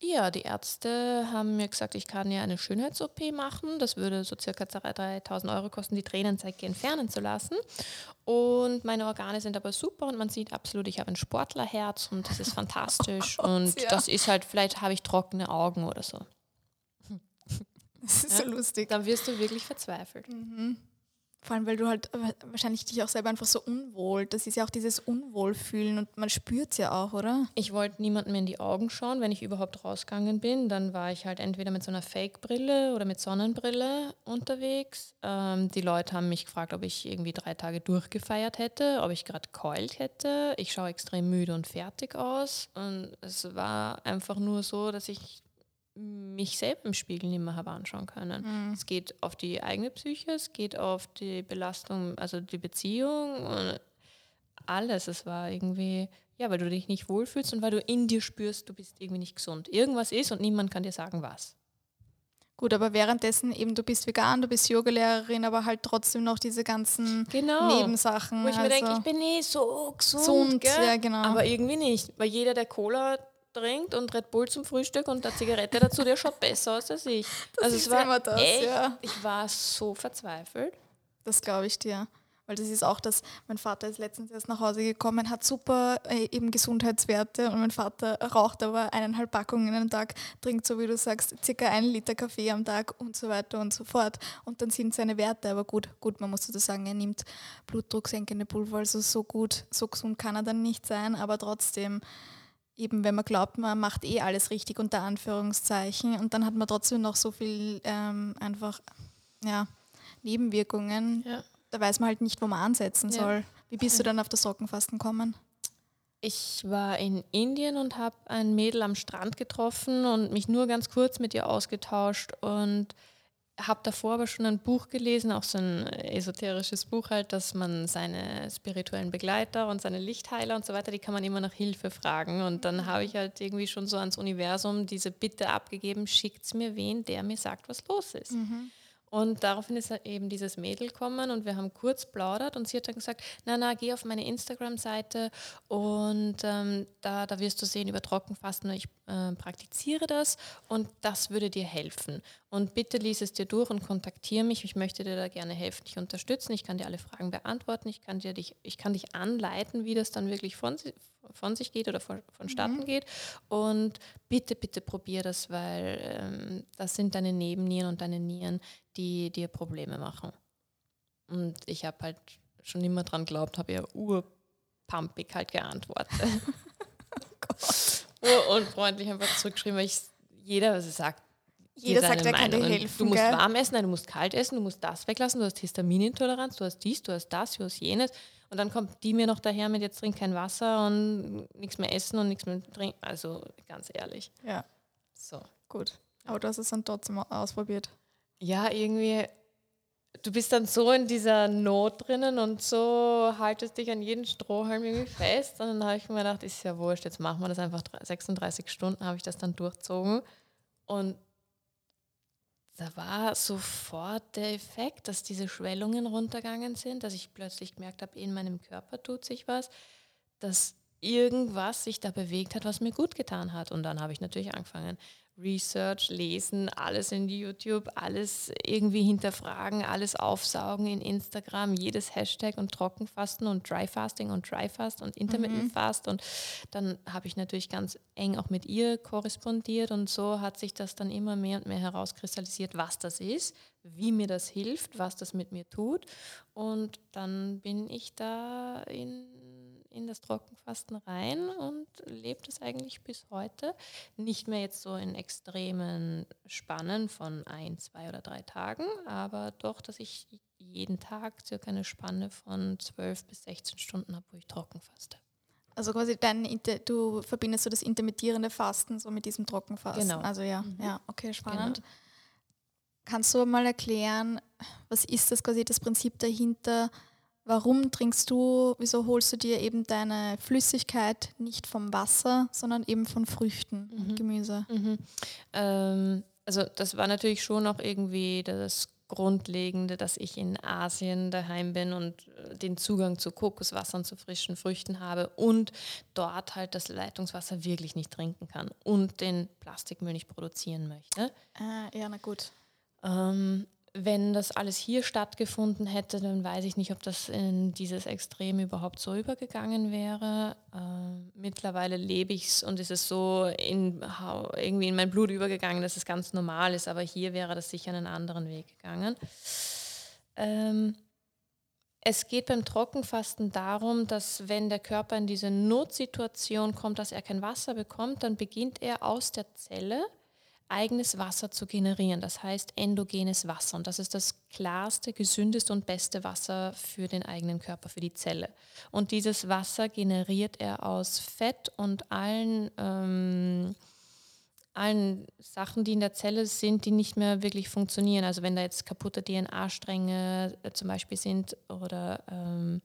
Ja, die Ärzte haben mir gesagt, ich kann ja eine Schönheits-OP machen. Das würde so circa 3000 Euro kosten, die Tränensäcke entfernen zu lassen. Und meine Organe sind aber super und man sieht absolut, ich habe ein Sportlerherz und das ist fantastisch. Oh [LAUGHS] und ja. das ist halt, vielleicht habe ich trockene Augen oder so. [LAUGHS] Das ist ja? so lustig. Dann wirst du wirklich verzweifelt. Mhm. Vor allem, weil du halt wahrscheinlich dich auch selber einfach so unwohl, das ist ja auch dieses Unwohlfühlen und man spürt es ja auch, oder? Ich wollte niemandem in die Augen schauen, wenn ich überhaupt rausgegangen bin. Dann war ich halt entweder mit so einer Fake-Brille oder mit Sonnenbrille unterwegs. Ähm, die Leute haben mich gefragt, ob ich irgendwie drei Tage durchgefeiert hätte, ob ich gerade keult hätte. Ich schaue extrem müde und fertig aus. Und es war einfach nur so, dass ich mich selbst im Spiegel nicht mehr habe anschauen können. Mhm. Es geht auf die eigene Psyche, es geht auf die Belastung, also die Beziehung und alles. Es war irgendwie, ja, weil du dich nicht wohlfühlst und weil du in dir spürst, du bist irgendwie nicht gesund. Irgendwas ist und niemand kann dir sagen, was. Gut, aber währenddessen eben, du bist vegan, du bist Yogalehrerin, aber halt trotzdem noch diese ganzen genau. Nebensachen. Wo ich also mir denke, ich bin eh so gesund, gesund ja, genau. aber irgendwie nicht. Weil jeder, der Cola trinkt und Red Bull zum Frühstück und eine Zigarette dazu, der schaut besser aus als ich. [LAUGHS] Das also es war das, echt, ja. ich war so verzweifelt. Das glaube ich dir. Weil das ist auch das, mein Vater ist letztens erst nach Hause gekommen, hat super äh, eben Gesundheitswerte und mein Vater raucht aber eineinhalb Packungen am Tag, trinkt so wie du sagst, circa einen Liter Kaffee am Tag und so weiter und so fort. Und dann sind seine Werte, aber gut, gut, man muss dazu sagen, er nimmt blutdrucksenkende Pulver, also so gut, so gesund kann er dann nicht sein, aber trotzdem eben wenn man glaubt, man macht eh alles richtig unter Anführungszeichen und dann hat man trotzdem noch so viel ähm, einfach ja, Nebenwirkungen. Ja. Da weiß man halt nicht, wo man ansetzen ja. soll. Wie bist du dann auf das Sockenfasten gekommen? Ich war in Indien und habe ein Mädel am Strand getroffen und mich nur ganz kurz mit ihr ausgetauscht und habe davor aber schon ein Buch gelesen, auch so ein esoterisches Buch halt, dass man seine spirituellen Begleiter und seine Lichtheiler und so weiter, die kann man immer nach Hilfe fragen. Und dann habe ich halt irgendwie schon so ans Universum diese Bitte abgegeben, schickt mir wen, der mir sagt, was los ist. Mhm. Und daraufhin ist eben dieses Mädel gekommen und wir haben kurz plaudert und sie hat dann gesagt, na na, geh auf meine Instagram-Seite und ähm, da, da wirst du sehen über Trockenfasten, ich äh, praktiziere das und das würde dir helfen. Und bitte lies es dir durch und kontaktiere mich, ich möchte dir da gerne helfen, dich unterstützen, ich kann dir alle Fragen beantworten, ich kann, dir dich, ich kann dich anleiten, wie das dann wirklich von, von sich geht oder von, vonstatten mhm. geht. Und bitte, bitte probier das, weil ähm, das sind deine Nebennieren und deine Nieren, die dir Probleme machen. Und ich habe halt schon immer dran geglaubt, habe ja urpumpig halt geantwortet. [LAUGHS] oh Urunfreundlich einfach zurückgeschrieben, weil ich jeder, was er sagt, jeder sagt, er kann dir helfen. Du musst gell? warm essen, nein, du musst kalt essen, du musst das weglassen, du hast Histaminintoleranz, du hast dies, du hast das, du hast jenes. Und dann kommt die mir noch daher mit, jetzt trink kein Wasser und nichts mehr essen und nichts mehr trinken. Also ganz ehrlich. Ja. So. Gut. Aber du hast es dann trotzdem ausprobiert. Ja, irgendwie, du bist dann so in dieser Not drinnen und so haltest dich an jeden Strohhalm irgendwie fest. Und dann habe ich mir gedacht, ist ja wurscht, jetzt machen wir das einfach 36 Stunden, habe ich das dann durchzogen. Und da war sofort der Effekt, dass diese Schwellungen runtergegangen sind, dass ich plötzlich gemerkt habe, in meinem Körper tut sich was, dass irgendwas sich da bewegt hat, was mir gut getan hat. Und dann habe ich natürlich angefangen, Research, lesen, alles in YouTube, alles irgendwie hinterfragen, alles aufsaugen in Instagram, jedes Hashtag und Trockenfasten und Dryfasting und Dryfast und Intermittent mhm. Fast. Und dann habe ich natürlich ganz eng auch mit ihr korrespondiert und so hat sich das dann immer mehr und mehr herauskristallisiert, was das ist, wie mir das hilft, was das mit mir tut. Und dann bin ich da in in das Trockenfasten rein und lebe das eigentlich bis heute. Nicht mehr jetzt so in extremen Spannen von ein, zwei oder drei Tagen, aber doch, dass ich jeden Tag circa eine Spanne von 12 bis 16 Stunden habe, wo ich trocken faste. Also quasi dein, du verbindest so das intermittierende Fasten so mit diesem Trockenfasten. Genau. Also ja, mhm. ja, okay, spannend. Genau. Kannst du mal erklären, was ist das quasi das Prinzip dahinter? Warum trinkst du, wieso holst du dir eben deine Flüssigkeit nicht vom Wasser, sondern eben von Früchten mhm. und Gemüse? Mhm. Ähm, also das war natürlich schon auch irgendwie das Grundlegende, dass ich in Asien daheim bin und äh, den Zugang zu Kokoswasser und zu frischen Früchten habe und dort halt das Leitungswasser wirklich nicht trinken kann und den Plastikmüll nicht produzieren möchte. Äh, ja, na gut. Ähm, wenn das alles hier stattgefunden hätte, dann weiß ich nicht, ob das in dieses Extrem überhaupt so übergegangen wäre. Ähm, mittlerweile lebe ich es und es ist so in, irgendwie in mein Blut übergegangen, dass es ganz normal ist, aber hier wäre das sicher einen anderen Weg gegangen. Ähm, es geht beim Trockenfasten darum, dass wenn der Körper in diese Notsituation kommt, dass er kein Wasser bekommt, dann beginnt er aus der Zelle eigenes Wasser zu generieren, das heißt endogenes Wasser. Und das ist das klarste, gesündeste und beste Wasser für den eigenen Körper, für die Zelle. Und dieses Wasser generiert er aus Fett und allen, ähm, allen Sachen, die in der Zelle sind, die nicht mehr wirklich funktionieren. Also wenn da jetzt kaputte DNA-Stränge äh, zum Beispiel sind oder ähm,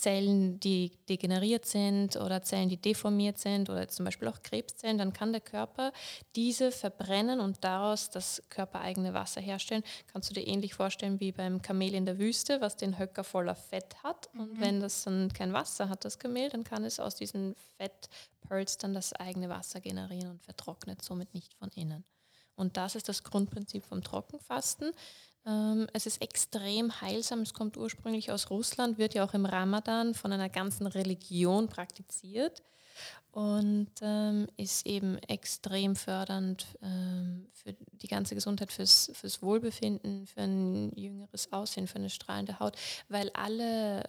Zellen, die degeneriert sind oder Zellen, die deformiert sind oder zum Beispiel auch Krebszellen, dann kann der Körper diese verbrennen und daraus das körpereigene Wasser herstellen. Kannst du dir ähnlich vorstellen wie beim Kamel in der Wüste, was den Höcker voller Fett hat. Und mhm. wenn das dann kein Wasser hat, das Kamel, dann kann es aus diesen Fettpearls dann das eigene Wasser generieren und vertrocknet somit nicht von innen. Und das ist das Grundprinzip vom Trockenfasten. Ähm, es ist extrem heilsam. Es kommt ursprünglich aus Russland, wird ja auch im Ramadan von einer ganzen Religion praktiziert und ähm, ist eben extrem fördernd ähm, für die ganze Gesundheit, fürs, fürs Wohlbefinden, für ein jüngeres Aussehen, für eine strahlende Haut, weil alle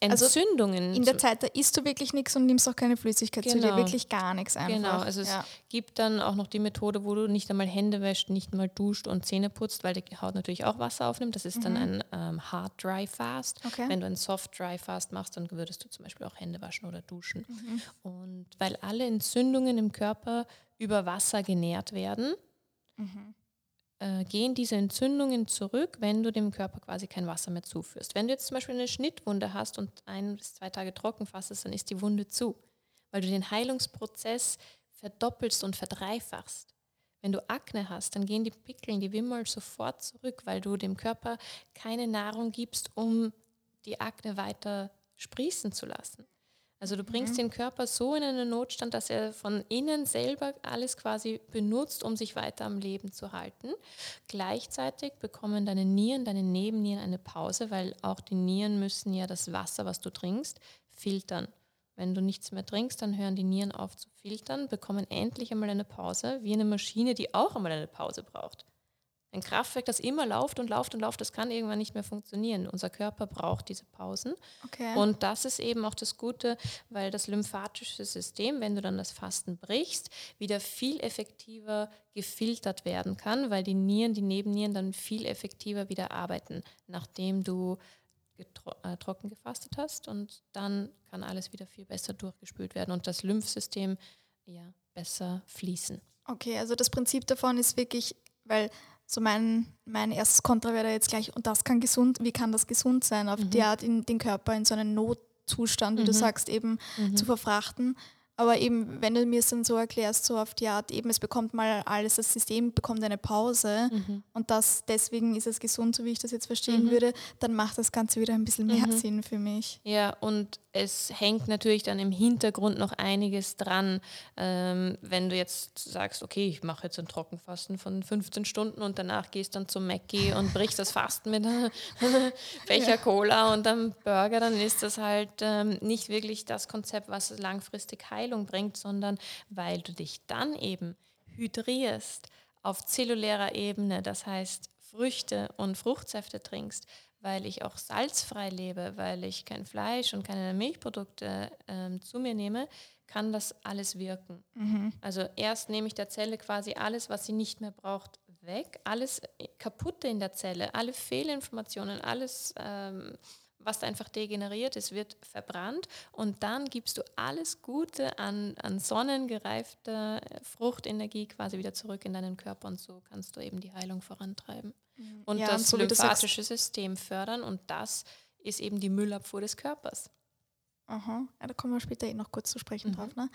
Entzündungen. Also in der Zeit, da isst du wirklich nichts und nimmst auch keine Flüssigkeit genau. zu dir, genau. wirklich gar nichts einfach. Genau, also es ja. gibt dann auch noch die Methode, wo du nicht einmal Hände wäscht, nicht mal duscht und Zähne putzt, weil die Haut natürlich auch Wasser aufnimmt. Das ist mhm. dann ein ähm, Hard Dry Fast. Okay. Wenn du ein Soft Dry Fast machst, dann würdest du zum Beispiel auch Hände waschen oder duschen. Mhm. Und weil alle Entzündungen im Körper über Wasser genährt werden, mhm äh, gehen diese Entzündungen zurück, wenn du dem Körper quasi kein Wasser mehr zuführst. Wenn du jetzt zum Beispiel eine Schnittwunde hast und ein bis zwei Tage trocken fassest, dann ist die Wunde zu, weil du den Heilungsprozess verdoppelst und verdreifachst. Wenn du Akne hast, dann gehen die Pickeln, die Wimmel sofort zurück, weil du dem Körper keine Nahrung gibst, um die Akne weiter sprießen zu lassen. Also du bringst mhm. den Körper so in einen Notstand, dass er von innen selber alles quasi benutzt, um sich weiter am Leben zu halten. Gleichzeitig bekommen deine Nieren, deine Nebennieren eine Pause, weil auch die Nieren müssen ja das Wasser, was du trinkst, filtern. Wenn du nichts mehr trinkst, dann hören die Nieren auf zu filtern, bekommen endlich einmal eine Pause, wie eine Maschine, die auch einmal eine Pause braucht. Ein Kraftwerk, das immer läuft und läuft und läuft, das kann irgendwann nicht mehr funktionieren. Unser Körper braucht diese Pausen. Okay. Und das ist eben auch das Gute, weil das lymphatische System, wenn du dann das Fasten brichst, wieder viel effektiver gefiltert werden kann, weil die Nieren, die Nebennieren dann viel effektiver wieder arbeiten, nachdem du äh, trocken gefastet hast und dann kann alles wieder viel besser durchgespült werden und das Lymphsystem ja besser fließen. Okay, also das Prinzip davon ist wirklich, weil so mein, mein erstes Kontra wäre jetzt gleich, und das kann gesund, wie kann das gesund sein, auf mhm. die Art in den Körper in so einen Notzustand, wie mhm. du sagst, eben mhm. zu verfrachten. Aber eben, wenn du mir es dann so erklärst, so auf die Art, eben es bekommt mal alles, das System bekommt eine Pause mhm. und das deswegen ist es gesund, so wie ich das jetzt verstehen mhm. würde, dann macht das Ganze wieder ein bisschen mehr mhm. Sinn für mich. Ja, und es hängt natürlich dann im Hintergrund noch einiges dran. Ähm, wenn du jetzt sagst, okay, ich mache jetzt ein Trockenfasten von 15 Stunden und danach gehst dann zum Mackie und brichst das Fasten mit einem [LAUGHS] Becher ja. Cola und einem Burger, dann ist das halt ähm, nicht wirklich das Konzept, was langfristig Heilung bringt, sondern weil du dich dann eben hydrierst auf zellulärer Ebene, das heißt Früchte und Fruchtsäfte trinkst, weil ich auch salzfrei lebe, weil ich kein Fleisch und keine Milchprodukte ähm, zu mir nehme, kann das alles wirken. Mhm. Also erst nehme ich der Zelle quasi alles, was sie nicht mehr braucht, weg, alles kaputte in der Zelle, alle Fehlinformationen, alles, ähm, was einfach degeneriert ist, wird verbrannt und dann gibst du alles Gute an, an sonnengereifter Fruchtenergie quasi wieder zurück in deinen Körper und so kannst du eben die Heilung vorantreiben. Und ja, das und lymphatische System fördern und das ist eben die Müllabfuhr des Körpers. Aha, ja, da kommen wir später eh noch kurz zu sprechen mhm. drauf. Ne?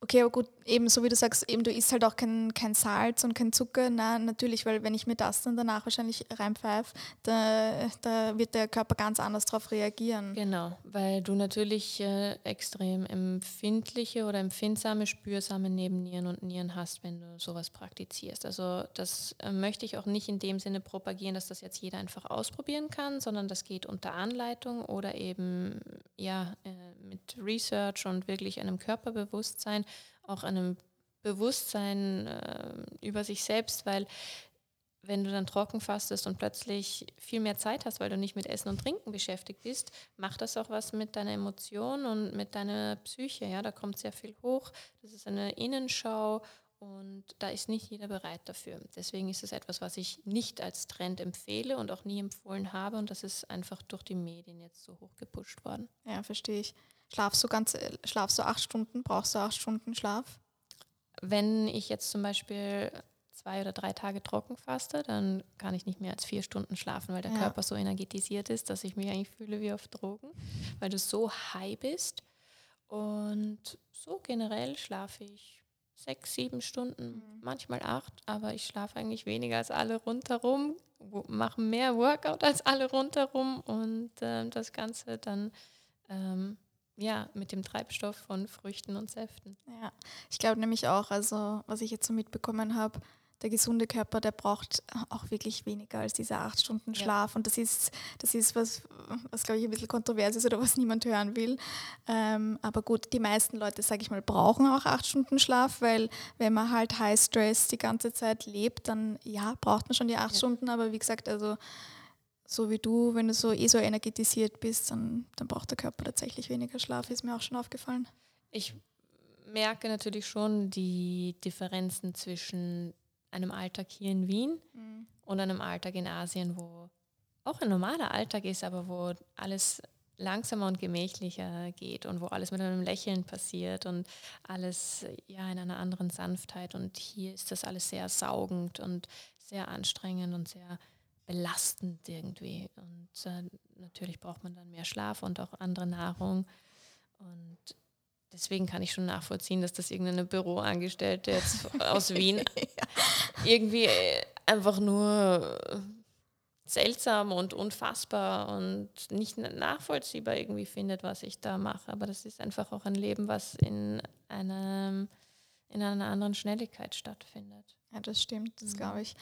Okay, aber gut, eben so wie du sagst, eben du isst halt auch kein, kein Salz und kein Zucker. Na, natürlich, weil wenn ich mir das dann danach wahrscheinlich reinpfeife, da, da wird der Körper ganz anders darauf reagieren. Genau, weil du natürlich äh, extrem empfindliche oder empfindsame, spürsame Nebennieren und Nieren hast, wenn du sowas praktizierst. Also das äh, möchte ich auch nicht in dem Sinne propagieren, dass das jetzt jeder einfach ausprobieren kann, sondern das geht unter Anleitung oder eben ja äh, mit Research und wirklich einem Körperbewusstsein auch einem Bewusstsein äh, über sich selbst, weil wenn du dann trocken fastest und plötzlich viel mehr Zeit hast, weil du nicht mit Essen und Trinken beschäftigt bist, macht das auch was mit deiner Emotion und mit deiner Psyche. Ja, da kommt sehr viel hoch. Das ist eine Innenschau und da ist nicht jeder bereit dafür. Deswegen ist es etwas, was ich nicht als Trend empfehle und auch nie empfohlen habe. Und das ist einfach durch die Medien jetzt so hoch gepusht worden. Ja, verstehe ich. Schlafst du ganz, schlafst du acht Stunden? Brauchst du acht Stunden Schlaf? Wenn ich jetzt zum Beispiel zwei oder drei Tage trocken faste, dann kann ich nicht mehr als vier Stunden schlafen, weil der ja. Körper so energetisiert ist, dass ich mich eigentlich fühle wie auf Drogen, weil du so high bist. Und so generell schlafe ich sechs, sieben Stunden, mhm. manchmal acht, aber ich schlafe eigentlich weniger als alle rundherum, mache mehr Workout als alle rundherum und äh, das Ganze dann ähm, ja, mit dem Treibstoff von Früchten und Säften. Ja, ich glaube nämlich auch, also was ich jetzt so mitbekommen habe, der gesunde Körper, der braucht auch wirklich weniger als diese acht Stunden Schlaf. Ja. Und das ist, das ist was, was glaube ich ein bisschen kontrovers ist oder was niemand hören will. Ähm, aber gut, die meisten Leute, sage ich mal, brauchen auch acht Stunden Schlaf, weil wenn man halt High Stress die ganze Zeit lebt, dann ja, braucht man schon die acht ja. Stunden. Aber wie gesagt, also so wie du, wenn du so eh so energetisiert bist, dann, dann braucht der Körper tatsächlich weniger Schlaf, ist mir auch schon aufgefallen. Ich merke natürlich schon die Differenzen zwischen einem Alltag hier in Wien mhm. und einem Alltag in Asien, wo auch ein normaler Alltag ist, aber wo alles langsamer und gemächlicher geht und wo alles mit einem Lächeln passiert und alles ja in einer anderen Sanftheit. Und hier ist das alles sehr saugend und sehr anstrengend und sehr belastend irgendwie. Und äh, natürlich braucht man dann mehr Schlaf und auch andere Nahrung. Und deswegen kann ich schon nachvollziehen, dass das irgendeine Büroangestellte jetzt [LAUGHS] aus Wien irgendwie äh, einfach nur seltsam und unfassbar und nicht nachvollziehbar irgendwie findet, was ich da mache. Aber das ist einfach auch ein Leben, was in, einem, in einer anderen Schnelligkeit stattfindet. Ja, das stimmt, das mhm. glaube ich.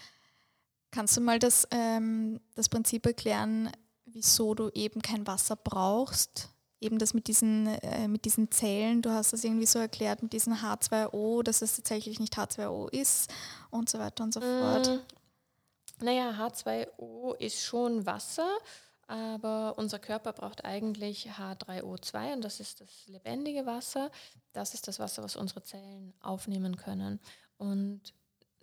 Kannst du mal das, ähm, das Prinzip erklären, wieso du eben kein Wasser brauchst? Eben das mit diesen, äh, mit diesen Zellen, du hast das irgendwie so erklärt mit diesem H2O, dass es tatsächlich nicht H2O ist und so weiter und so fort. Mm, naja, H2O ist schon Wasser, aber unser Körper braucht eigentlich H3O2 und das ist das lebendige Wasser. Das ist das Wasser, was unsere Zellen aufnehmen können. Und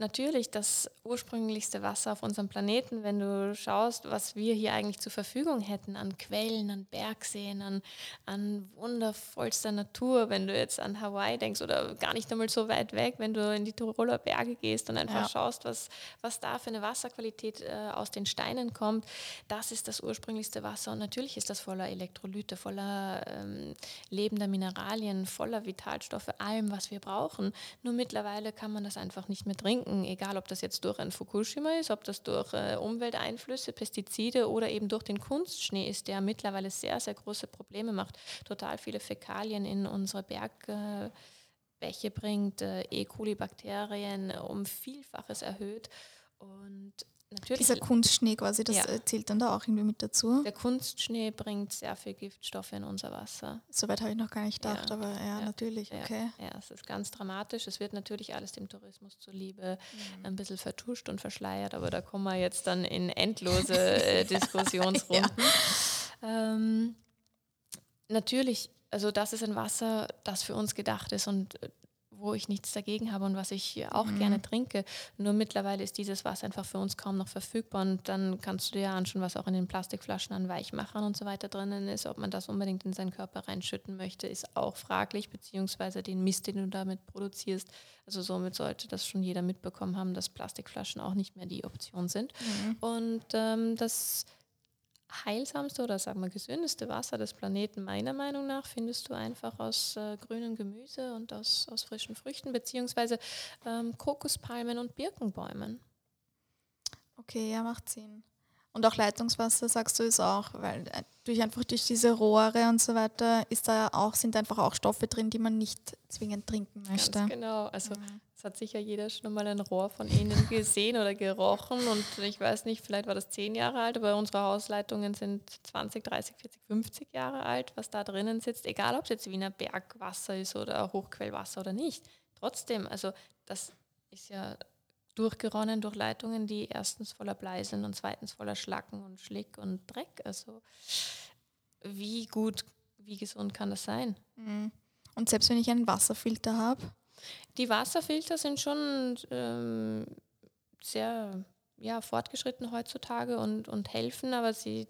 natürlich das ursprünglichste Wasser auf unserem Planeten, wenn du schaust, was wir hier eigentlich zur Verfügung hätten an Quellen, an Bergseen, an, an wundervollster Natur, wenn du jetzt an Hawaii denkst oder gar nicht einmal so weit weg, wenn du in die Tiroler Berge gehst und einfach ja. schaust, was, was da für eine Wasserqualität äh, aus den Steinen kommt, das ist das ursprünglichste Wasser und natürlich ist das voller Elektrolyte, voller ähm, lebender Mineralien, voller Vitalstoffe, allem, was wir brauchen. Nur mittlerweile kann man das einfach nicht mehr trinken trinken, egal ob das jetzt durch ein Fukushima ist, ob das durch äh, Umwelteinflüsse, Pestizide oder eben durch den Kunstschnee ist, der mittlerweile sehr, sehr große Probleme macht, total viele Fäkalien in unsere Bergbäche bringt, äh, E. coli-Bakterien um Vielfaches erhöht. Und natürlich. Dieser Kunstschnee quasi, das ja. zählt dann da auch irgendwie mit dazu. Der Kunstschnee bringt sehr viel Giftstoffe in unser Wasser. Soweit habe ich noch gar nicht gedacht, ja. aber ja, ja, natürlich, okay. Ja, es ist ganz dramatisch. Es wird natürlich alles dem Tourismus zuliebe mhm. ein bisschen vertuscht und verschleiert, aber da kommen wir jetzt dann in endlose äh, [LAUGHS] Diskussionsrunden. Ähm, natürlich, also das ist ein Wasser, das für uns gedacht ist und äh, wo ich nichts dagegen habe und was ich auch mhm. gerne trinke. Nur mittlerweile ist dieses Wasser einfach für uns kaum noch verfügbar und dann kannst du dir ja anschauen, was auch in den Plastikflaschen an Weichmachern und so weiter drinnen ist. Ob man das unbedingt in seinen Körper reinschütten möchte, ist auch fraglich, beziehungsweise den Mist, den du damit produzierst. Also somit sollte das schon jeder mitbekommen haben, dass Plastikflaschen auch nicht mehr die Option sind. Mhm. Und ähm, das heilsamste oder sagen wir gesündeste Wasser des Planeten meiner Meinung nach findest du einfach aus äh, grünem Gemüse und aus, aus frischen Früchten beziehungsweise ähm, Kokospalmen und Birkenbäumen. Okay, ja, macht Sinn. Und auch Leitungswasser, sagst du, ist auch, weil äh, durch einfach durch diese Rohre und so weiter ist da auch, sind einfach auch Stoffe drin, die man nicht zwingend trinken möchte. Ganz genau. Also mhm. es hat sicher jeder schon mal ein Rohr von Ihnen [LAUGHS] gesehen oder gerochen. Und ich weiß nicht, vielleicht war das zehn Jahre alt, aber unsere Hausleitungen sind 20, 30, 40, 50 Jahre alt, was da drinnen sitzt, egal ob es jetzt Wiener Bergwasser ist oder Hochquellwasser oder nicht. Trotzdem, also das ist ja durchgeronnen durch Leitungen, die erstens voller Blei sind und zweitens voller Schlacken und Schlick und Dreck. Also wie gut, wie gesund kann das sein? Mhm. Und selbst wenn ich einen Wasserfilter habe? Die Wasserfilter sind schon ähm, sehr ja, fortgeschritten heutzutage und, und helfen, aber sie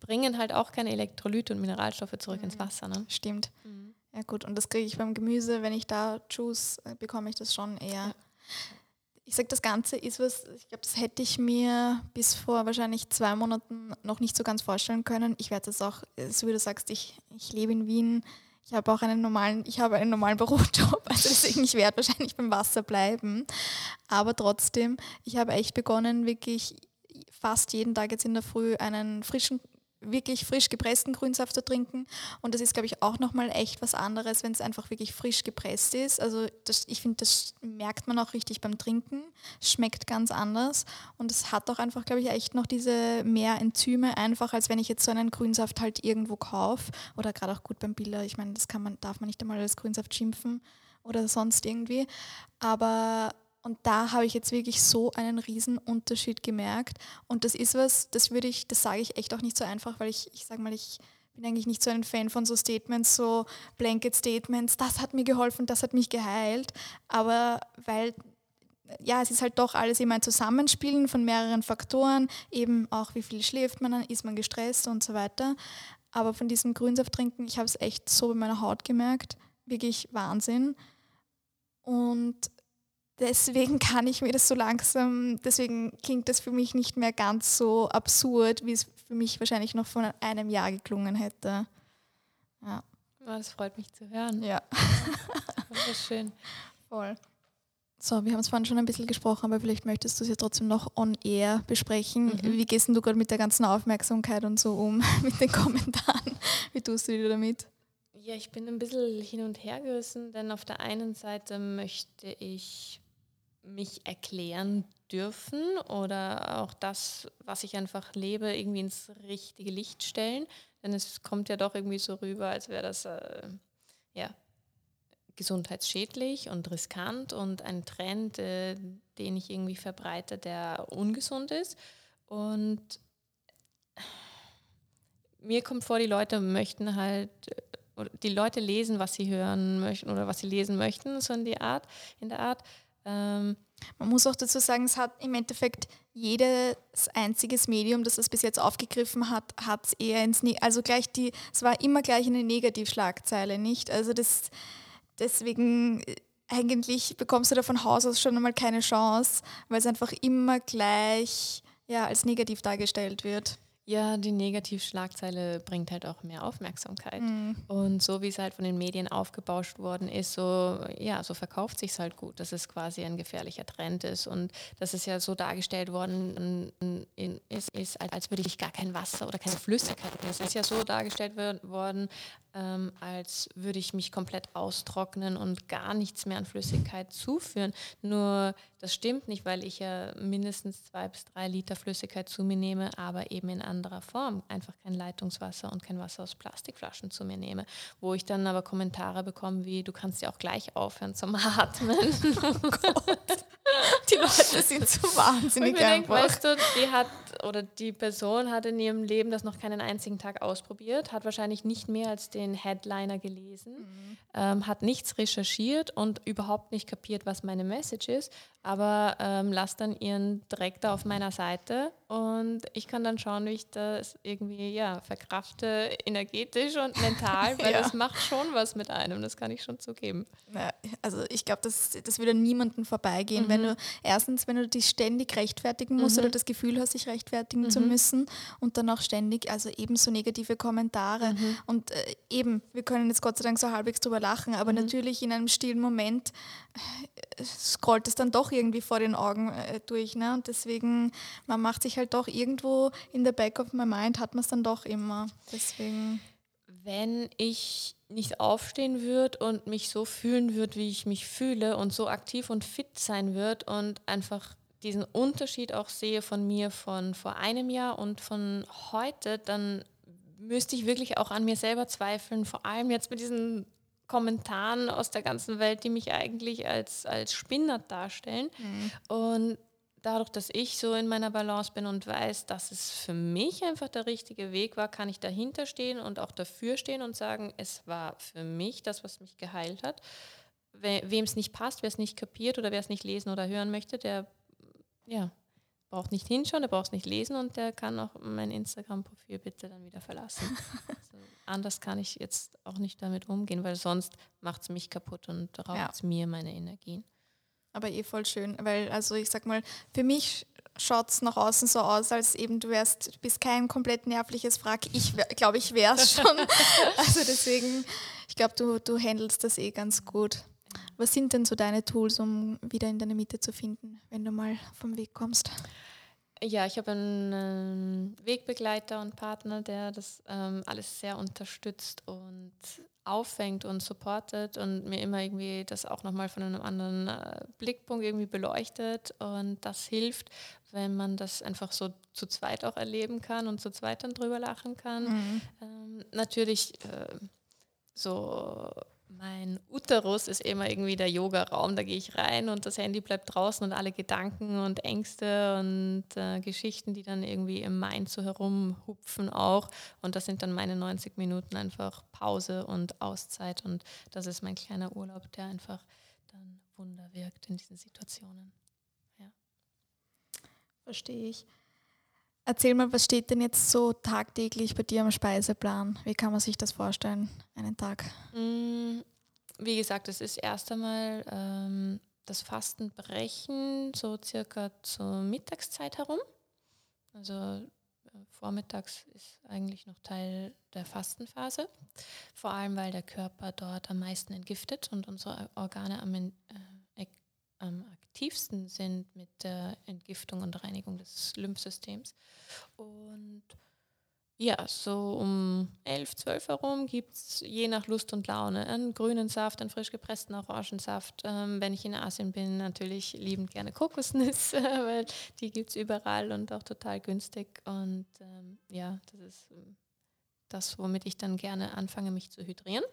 bringen halt auch keine Elektrolyte und Mineralstoffe zurück mhm. ins Wasser. Ne? Stimmt. Mhm. Ja gut, und das kriege ich beim Gemüse, wenn ich da Juice, äh, bekomme ich das schon eher. Ja ich sage, das Ganze ist was, ich glaube, das hätte ich mir bis vor wahrscheinlich zwei Monaten noch nicht so ganz vorstellen können. Ich werde das auch, so wie du sagst, ich, ich lebe in Wien, ich habe auch einen normalen, ich habe einen normalen [LAUGHS] Bürojob, also deswegen ich werde wahrscheinlich beim Wasser bleiben. Aber trotzdem, ich habe echt begonnen, wirklich fast jeden Tag jetzt in der Früh einen frischen wirklich frisch gepressten Grünsaft zu trinken. Und das ist, glaube ich, auch nochmal echt was anderes, wenn es einfach wirklich frisch gepresst ist. Also das, ich finde, das merkt man auch richtig beim Trinken. Schmeckt ganz anders. Und es hat auch einfach, glaube ich, echt noch diese mehr Enzyme, einfach als wenn ich jetzt so einen Grünsaft halt irgendwo kaufe. Oder gerade auch gut beim Biller. Ich meine, das kann man, darf man nicht einmal als Grünsaft schimpfen oder sonst irgendwie. Aber und da habe ich jetzt wirklich so einen riesen Unterschied gemerkt. Und das ist was, das würde ich, das sage ich echt auch nicht so einfach, weil ich, ich sage mal, ich bin eigentlich nicht so ein Fan von so Statements, so Blanket Statements, das hat mir geholfen, das hat mich geheilt. Aber weil, ja, es ist halt doch alles immer ein Zusammenspielen von mehreren Faktoren, eben auch wie viel schläft man dann, ist man gestresst und so weiter. Aber von diesem Grünsaft trinken, ich habe es echt so bei meiner Haut gemerkt, wirklich Wahnsinn. Und deswegen kann ich mir das so langsam, deswegen klingt das für mich nicht mehr ganz so absurd, wie es für mich wahrscheinlich noch vor einem Jahr geklungen hätte. Ja. Das freut mich zu hören. Ja. Das ist schön. Voll. So, wir haben es vorhin schon ein bisschen gesprochen, aber vielleicht möchtest du es ja trotzdem noch on air besprechen. Mhm. Wie gehst du gerade mit der ganzen Aufmerksamkeit und so um, [LAUGHS] mit den Kommentaren? Wie tust du dir damit? Ja, ich bin ein bisschen hin und her gerissen, denn auf der einen Seite möchte ich mich erklären dürfen oder auch das, was ich einfach lebe, irgendwie ins richtige Licht stellen. Denn es kommt ja doch irgendwie so rüber, als wäre das äh, ja, gesundheitsschädlich und riskant und ein Trend, äh, den ich irgendwie verbreite, der ungesund ist. Und mir kommt vor, die Leute möchten halt, die Leute lesen, was sie hören möchten oder was sie lesen möchten, so in die Art, in der Art. Ähm, man muss auch dazu sagen, es hat im Endeffekt jedes einziges Medium, das es bis jetzt aufgegriffen hat, hat es eher ins, ne also gleich die, es war immer gleich eine Negativschlagzeile, nicht? Also das, deswegen äh, eigentlich bekommst du da von Haus aus schon einmal keine Chance, weil es einfach immer gleich ja, als negativ dargestellt wird. Ja, die Negativschlagzeile bringt halt auch mehr Aufmerksamkeit. Mhm. Und so wie es halt von den Medien aufgebauscht worden ist, so, ja, so verkauft sich es halt gut, dass es quasi ein gefährlicher Trend ist. Und das ist ja so dargestellt worden, ist, ist als würde ich gar kein Wasser oder keine Flüssigkeit. Es ist ja so dargestellt worden, ähm, als würde ich mich komplett austrocknen und gar nichts mehr an Flüssigkeit zuführen. Nur das stimmt nicht, weil ich ja mindestens zwei bis drei Liter Flüssigkeit zu mir nehme, aber eben in anderer Form. Einfach kein Leitungswasser und kein Wasser aus Plastikflaschen zu mir nehme. Wo ich dann aber Kommentare bekomme wie, du kannst ja auch gleich aufhören zum Atmen. [LAUGHS] oh Gott. Die Leute sind so wahnsinnig ich einfach. Denk, weißt du, die hat oder die Person hat in ihrem Leben das noch keinen einzigen Tag ausprobiert, hat wahrscheinlich nicht mehr als den Headliner gelesen, mhm. ähm, hat nichts recherchiert und überhaupt nicht kapiert, was meine Message ist, aber ähm, lasst dann ihren Dreck da auf meiner Seite und ich kann dann schauen, wie ich das irgendwie ja, verkrafte, energetisch und mental, [LAUGHS] weil ja. das macht schon was mit einem, das kann ich schon zugeben. Ja, also ich glaube, das, das würde niemanden vorbeigehen, mhm. wenn du erstens, wenn du dich ständig rechtfertigen musst mhm. oder das Gefühl hast, dich rechtfertigen mhm. zu müssen und dann auch ständig, also ebenso negative Kommentare mhm. und äh, eben, wir können jetzt Gott sei Dank so halbwegs drüber lachen, aber mhm. natürlich in einem stillen Moment äh, scrollt es dann doch irgendwie vor den Augen äh, durch. Ne? Und deswegen, man macht sich halt doch irgendwo in der Back of my mind, hat man es dann doch immer. Deswegen. Wenn ich nicht aufstehen würde und mich so fühlen würde, wie ich mich fühle und so aktiv und fit sein würde und einfach diesen Unterschied auch sehe von mir von vor einem Jahr und von heute, dann müsste ich wirklich auch an mir selber zweifeln, vor allem jetzt mit diesen Kommentaren aus der ganzen Welt, die mich eigentlich als, als Spinner darstellen. Mhm. Und dadurch, dass ich so in meiner Balance bin und weiß, dass es für mich einfach der richtige Weg war, kann ich dahinter stehen und auch dafür stehen und sagen, es war für mich das, was mich geheilt hat. Wem es nicht passt, wer es nicht kapiert oder wer es nicht lesen oder hören möchte, der ja, braucht nicht hinschauen, der braucht es nicht lesen und der kann auch mein Instagram-Profil bitte dann wieder verlassen. [LAUGHS] also anders kann ich jetzt auch nicht damit umgehen, weil sonst macht es mich kaputt und raubt ja. mir meine Energien. Aber eh voll schön, weil also ich sag mal, für mich schaut es nach außen so aus, als eben du wärst, bist kein komplett nervliches Wrack. Ich glaube, ich wäre es schon. [LAUGHS] also deswegen, ich glaube, du, du handelst das eh ganz gut. Was sind denn so deine Tools, um wieder in deine Mitte zu finden, wenn du mal vom Weg kommst? Ja, ich habe einen Wegbegleiter und Partner, der das ähm, alles sehr unterstützt und auffängt und supportet und mir immer irgendwie das auch nochmal von einem anderen äh, Blickpunkt irgendwie beleuchtet. Und das hilft, wenn man das einfach so zu zweit auch erleben kann und zu zweit dann drüber lachen kann. Mhm. Ähm, natürlich äh, so mein Uterus ist immer irgendwie der Yoga-Raum. Da gehe ich rein und das Handy bleibt draußen und alle Gedanken und Ängste und äh, Geschichten, die dann irgendwie im Mind so herumhupfen auch. Und das sind dann meine 90 Minuten einfach Pause und Auszeit. Und das ist mein kleiner Urlaub, der einfach dann Wunder wirkt in diesen Situationen. Ja. Verstehe ich. Erzähl mal, was steht denn jetzt so tagtäglich bei dir am Speiseplan? Wie kann man sich das vorstellen, einen Tag? Mm, wie gesagt, es ist erst einmal ähm, das Fastenbrechen so circa zur Mittagszeit herum. Also äh, vormittags ist eigentlich noch Teil der Fastenphase, vor allem weil der Körper dort am meisten entgiftet und unsere Organe am, äh, am aktivsten sind mit der Entgiftung und Reinigung des Lymphsystems. Und ja, so um 11, 12 herum gibt es je nach Lust und Laune einen grünen Saft, einen frisch gepressten Orangensaft. Ähm, wenn ich in Asien bin, natürlich liebend gerne Kokosnüsse, [LAUGHS] weil die gibt es überall und auch total günstig. Und ähm, ja, das ist ähm, das, womit ich dann gerne anfange, mich zu hydrieren.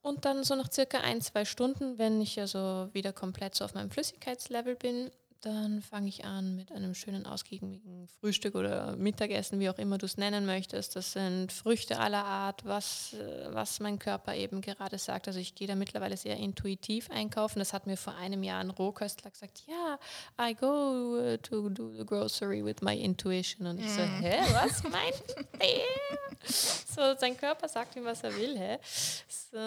Und dann so nach circa ein, zwei Stunden, wenn ich also wieder komplett so auf meinem Flüssigkeitslevel bin, dann fange ich an mit einem schönen ausgiebigen Frühstück oder Mittagessen, wie auch immer du es nennen möchtest. Das sind Früchte aller Art, was, äh, was mein Körper eben gerade sagt. Also ich gehe da mittlerweile sehr intuitiv einkaufen. Das hat mir vor einem Jahr ein Rohköstler gesagt, ja, I go to do the grocery with my intuition. Und ich so, mm. hä, was meint der? So, sein Körper sagt ihm, was er will, hä? So,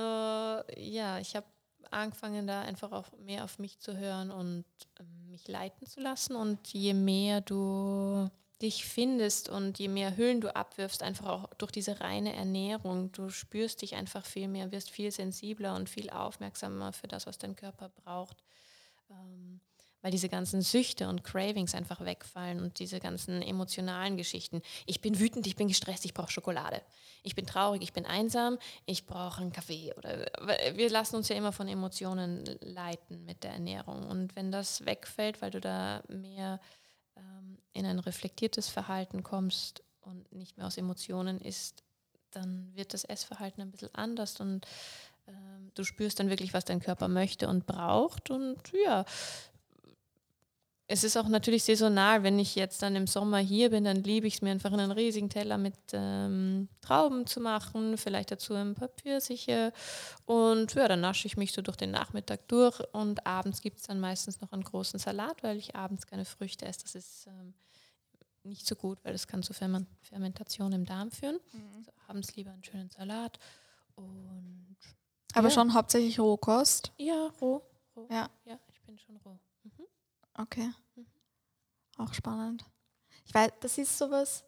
ja, ich habe angefangen, da einfach auch mehr auf mich zu hören und ähm, mich leiten zu lassen. Und je mehr du dich findest und je mehr Hüllen du abwirfst, einfach auch durch diese reine Ernährung, du spürst dich einfach viel mehr, wirst viel sensibler und viel aufmerksamer für das, was dein Körper braucht. Ähm, weil diese ganzen Süchte und Cravings einfach wegfallen und diese ganzen emotionalen Geschichten. Ich bin wütend, ich bin gestresst, ich brauche Schokolade. Ich bin traurig, ich bin einsam, ich brauche einen Kaffee. Oder wir lassen uns ja immer von Emotionen leiten mit der Ernährung. Und wenn das wegfällt, weil du da mehr ähm, in ein reflektiertes Verhalten kommst und nicht mehr aus Emotionen isst, dann wird das Essverhalten ein bisschen anders und ähm, du spürst dann wirklich, was dein Körper möchte und braucht. Und ja, es ist auch natürlich saisonal. Wenn ich jetzt dann im Sommer hier bin, dann liebe ich es mir einfach einen riesigen Teller mit ähm, Trauben zu machen, vielleicht dazu ein paar Pfirsiche. Und ja, dann nasche ich mich so durch den Nachmittag durch. Und abends gibt es dann meistens noch einen großen Salat, weil ich abends keine Früchte esse. Das ist ähm, nicht so gut, weil das kann zu Ferment Fermentation im Darm führen. Mhm. Also abends lieber einen schönen Salat. Und, Aber ja. schon hauptsächlich Rohkost? Ja, roh. roh. Ja. ja, ich bin schon roh. Mhm. Okay. Auch spannend. Ich weiß, das ist sowas,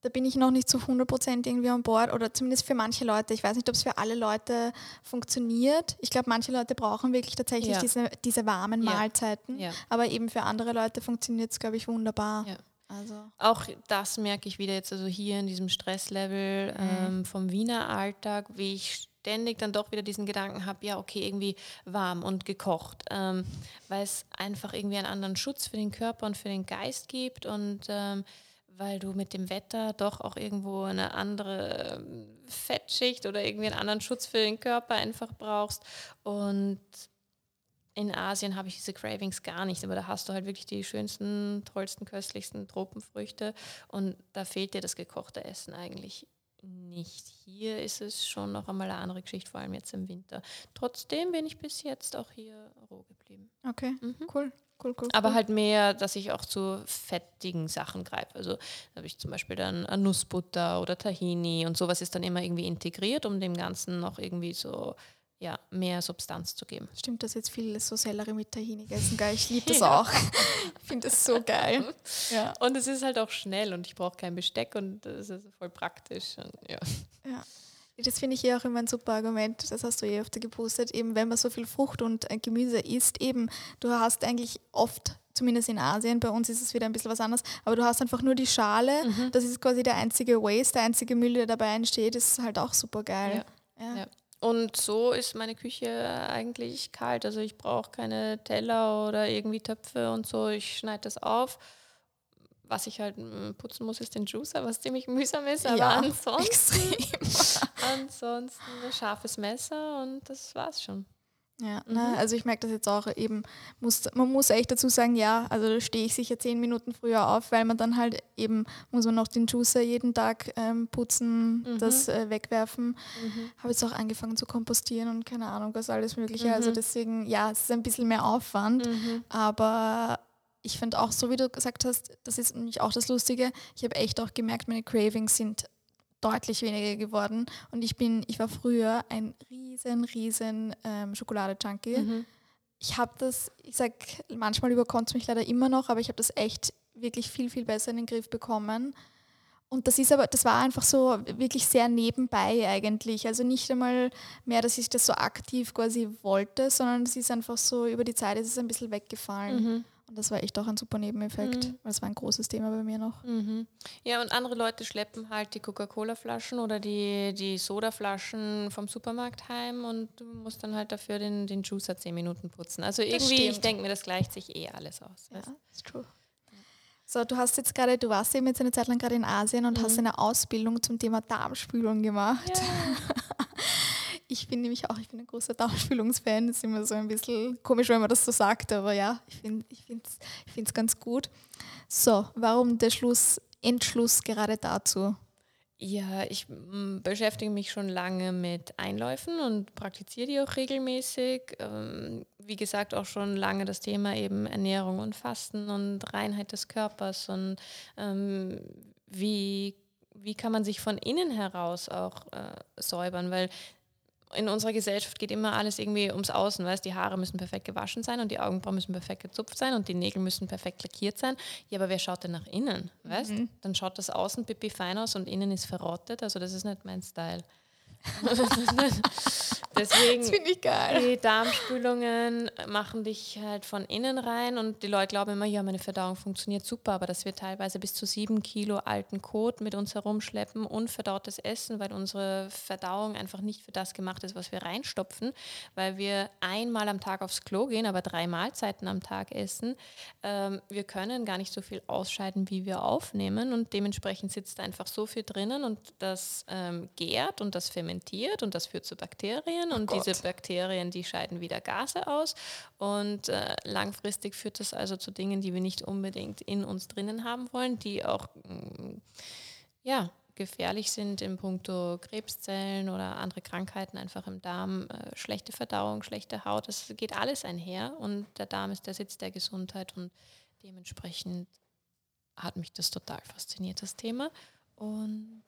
da bin ich noch nicht zu 100% irgendwie an Bord oder zumindest für manche Leute. Ich weiß nicht, ob es für alle Leute funktioniert. Ich glaube, manche Leute brauchen wirklich tatsächlich ja. diese, diese warmen ja. Mahlzeiten, ja. aber eben für andere Leute funktioniert es, glaube ich, wunderbar. Also. Auch das merke ich wieder jetzt also hier in diesem Stresslevel mhm. ähm, vom Wiener Alltag, wie ich ständig dann doch wieder diesen Gedanken habe, ja, okay, irgendwie warm und gekocht, ähm, weil es einfach irgendwie einen anderen Schutz für den Körper und für den Geist gibt und ähm, weil du mit dem Wetter doch auch irgendwo eine andere ähm, Fettschicht oder irgendwie einen anderen Schutz für den Körper einfach brauchst. Und in Asien habe ich diese Cravings gar nicht, aber da hast du halt wirklich die schönsten, tollsten, köstlichsten Tropenfrüchte und da fehlt dir das gekochte Essen eigentlich nicht. Hier ist es schon noch einmal eine andere Geschichte, vor allem jetzt im Winter. Trotzdem bin ich bis jetzt auch hier roh geblieben. Okay, mhm. cool. Cool, cool, Aber halt mehr, dass ich auch zu fettigen Sachen greife. Also habe ich zum Beispiel dann Nussbutter oder Tahini und sowas ist dann immer irgendwie integriert, um dem Ganzen noch irgendwie so ja, mehr Substanz zu geben. Stimmt, dass jetzt viele so Sellerie mit Tahini essen, geil. Ich liebe [LAUGHS] das ja. auch. Ich finde das so geil. [LAUGHS] Ja. Und es ist halt auch schnell und ich brauche kein Besteck und das ist voll praktisch. Und, ja. ja. Das finde ich eh auch immer ein super Argument, das hast du eh öfter gepostet, eben wenn man so viel Frucht und äh, Gemüse isst, eben, du hast eigentlich oft zumindest in Asien, bei uns ist es wieder ein bisschen was anderes, aber du hast einfach nur die Schale, mhm. das ist quasi der einzige Waste, der einzige Müll, der dabei entsteht, das ist halt auch super geil. Ja. Ja. Und so ist meine Küche eigentlich kalt. Also ich brauche keine Teller oder irgendwie Töpfe und so. Ich schneide das auf. Was ich halt mm, putzen muss, ist den Juicer, was ziemlich [LAUGHS] mühsam ist. Aber ja, ansonsten, [LAUGHS] ansonsten ein scharfes Messer und das war's schon. Ja, ne, also ich merke das jetzt auch eben, muss, man muss echt dazu sagen, ja, also da stehe ich sicher zehn Minuten früher auf, weil man dann halt eben, muss man noch den Juicer jeden Tag ähm, putzen, mhm. das äh, wegwerfen. Mhm. Habe jetzt auch angefangen zu kompostieren und keine Ahnung, was alles mögliche. Also mhm. deswegen, ja, es ist ein bisschen mehr Aufwand, mhm. aber ich finde auch, so wie du gesagt hast, das ist nämlich auch das Lustige, ich habe echt auch gemerkt, meine Cravings sind deutlich weniger geworden. Und ich bin, ich war früher ein riesen, riesen ähm, Schokolade-Junkie. Mhm. Ich habe das, ich sag, manchmal überkommt es mich leider immer noch, aber ich habe das echt wirklich viel, viel besser in den Griff bekommen. Und das ist aber, das war einfach so wirklich sehr nebenbei eigentlich. Also nicht einmal mehr, dass ich das so aktiv quasi wollte, sondern es ist einfach so, über die Zeit ist es ein bisschen weggefallen. Mhm. Und das war echt auch ein super Nebeneffekt, mhm. weil es war ein großes Thema bei mir noch. Mhm. Ja, und andere Leute schleppen halt die Coca-Cola-Flaschen oder die, die Soda-Flaschen vom Supermarkt heim und du musst dann halt dafür den, den Juicer zehn Minuten putzen. Also irgendwie, ich denke mir, das gleicht sich eh alles aus. Ja, ist true. So, du hast jetzt gerade, du warst eben jetzt eine Zeit lang gerade in Asien und mhm. hast eine Ausbildung zum Thema Darmspülung gemacht. Ja. [LAUGHS] Ich bin nämlich auch, ich bin ein großer Darmspülungsfan. Das ist immer so ein bisschen komisch, wenn man das so sagt, aber ja, ich finde es ich ich ganz gut. So, warum der Schluss, Entschluss gerade dazu? Ja, ich mm, beschäftige mich schon lange mit Einläufen und praktiziere die auch regelmäßig. Ähm, wie gesagt, auch schon lange das Thema eben Ernährung und Fasten und Reinheit des Körpers und ähm, wie, wie kann man sich von innen heraus auch äh, säubern, weil in unserer Gesellschaft geht immer alles irgendwie ums Außen, weißt die Haare müssen perfekt gewaschen sein und die Augenbrauen müssen perfekt gezupft sein und die Nägel müssen perfekt lackiert sein. Ja, aber wer schaut denn nach innen, weißt? Mhm. Dann schaut das Außen pipi fein aus und innen ist verrottet, also das ist nicht mein Style. [LAUGHS] Deswegen, das finde ich geil. Die Darmspülungen machen dich halt von innen rein und die Leute glauben immer, ja, meine Verdauung funktioniert super, aber dass wir teilweise bis zu sieben Kilo alten Kot mit uns herumschleppen, unverdautes Essen, weil unsere Verdauung einfach nicht für das gemacht ist, was wir reinstopfen, weil wir einmal am Tag aufs Klo gehen, aber drei Mahlzeiten am Tag essen. Ähm, wir können gar nicht so viel ausscheiden, wie wir aufnehmen und dementsprechend sitzt einfach so viel drinnen und das ähm, gärt und das fermentiert und das führt zu Bakterien Bakterien und diese Bakterien, die scheiden wieder Gase aus und äh, langfristig führt das also zu Dingen, die wir nicht unbedingt in uns drinnen haben wollen, die auch mm, ja, gefährlich sind in puncto Krebszellen oder andere Krankheiten einfach im Darm, äh, schlechte Verdauung, schlechte Haut, das geht alles einher und der Darm ist der Sitz der Gesundheit und dementsprechend hat mich das total fasziniert, das Thema. Und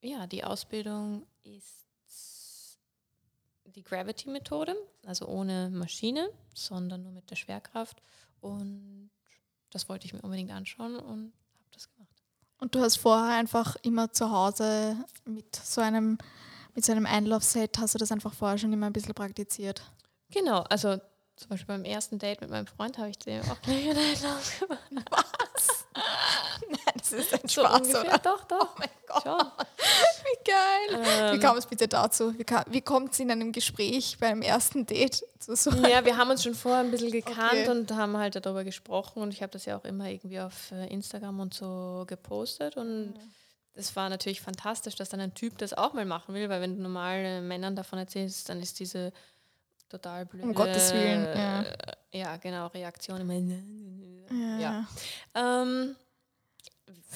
ja, die Ausbildung ist die Gravity-Methode, also ohne Maschine, sondern nur mit der Schwerkraft. Und das wollte ich mir unbedingt anschauen und habe das gemacht. Und du hast vorher einfach immer zu Hause mit so einem, mit so einem Einlaufset, hast du das einfach vorher schon immer ein bisschen praktiziert? Genau, also zum Beispiel beim ersten Date mit meinem Freund habe ich dem auch gleich einen Einlauf gemacht. Was? [LAUGHS] Nein, das ist ein so Spaß, ungefähr. oder? Doch, doch. Oh mein Gott. Schon. Wie geil. Ähm, wie kam es bitte dazu? Wie, wie kommt es in einem Gespräch beim ersten Date zu so? Ja, wir haben uns schon vorher ein bisschen gekannt okay. und haben halt darüber gesprochen und ich habe das ja auch immer irgendwie auf äh, Instagram und so gepostet und es mhm. war natürlich fantastisch, dass dann ein Typ das auch mal machen will, weil wenn du normal Männern davon erzählst, dann ist diese total blöde. Um Gottes Willen, ja. Ja, genau, Reaktion immer. [LAUGHS] Ja. ja. Ähm,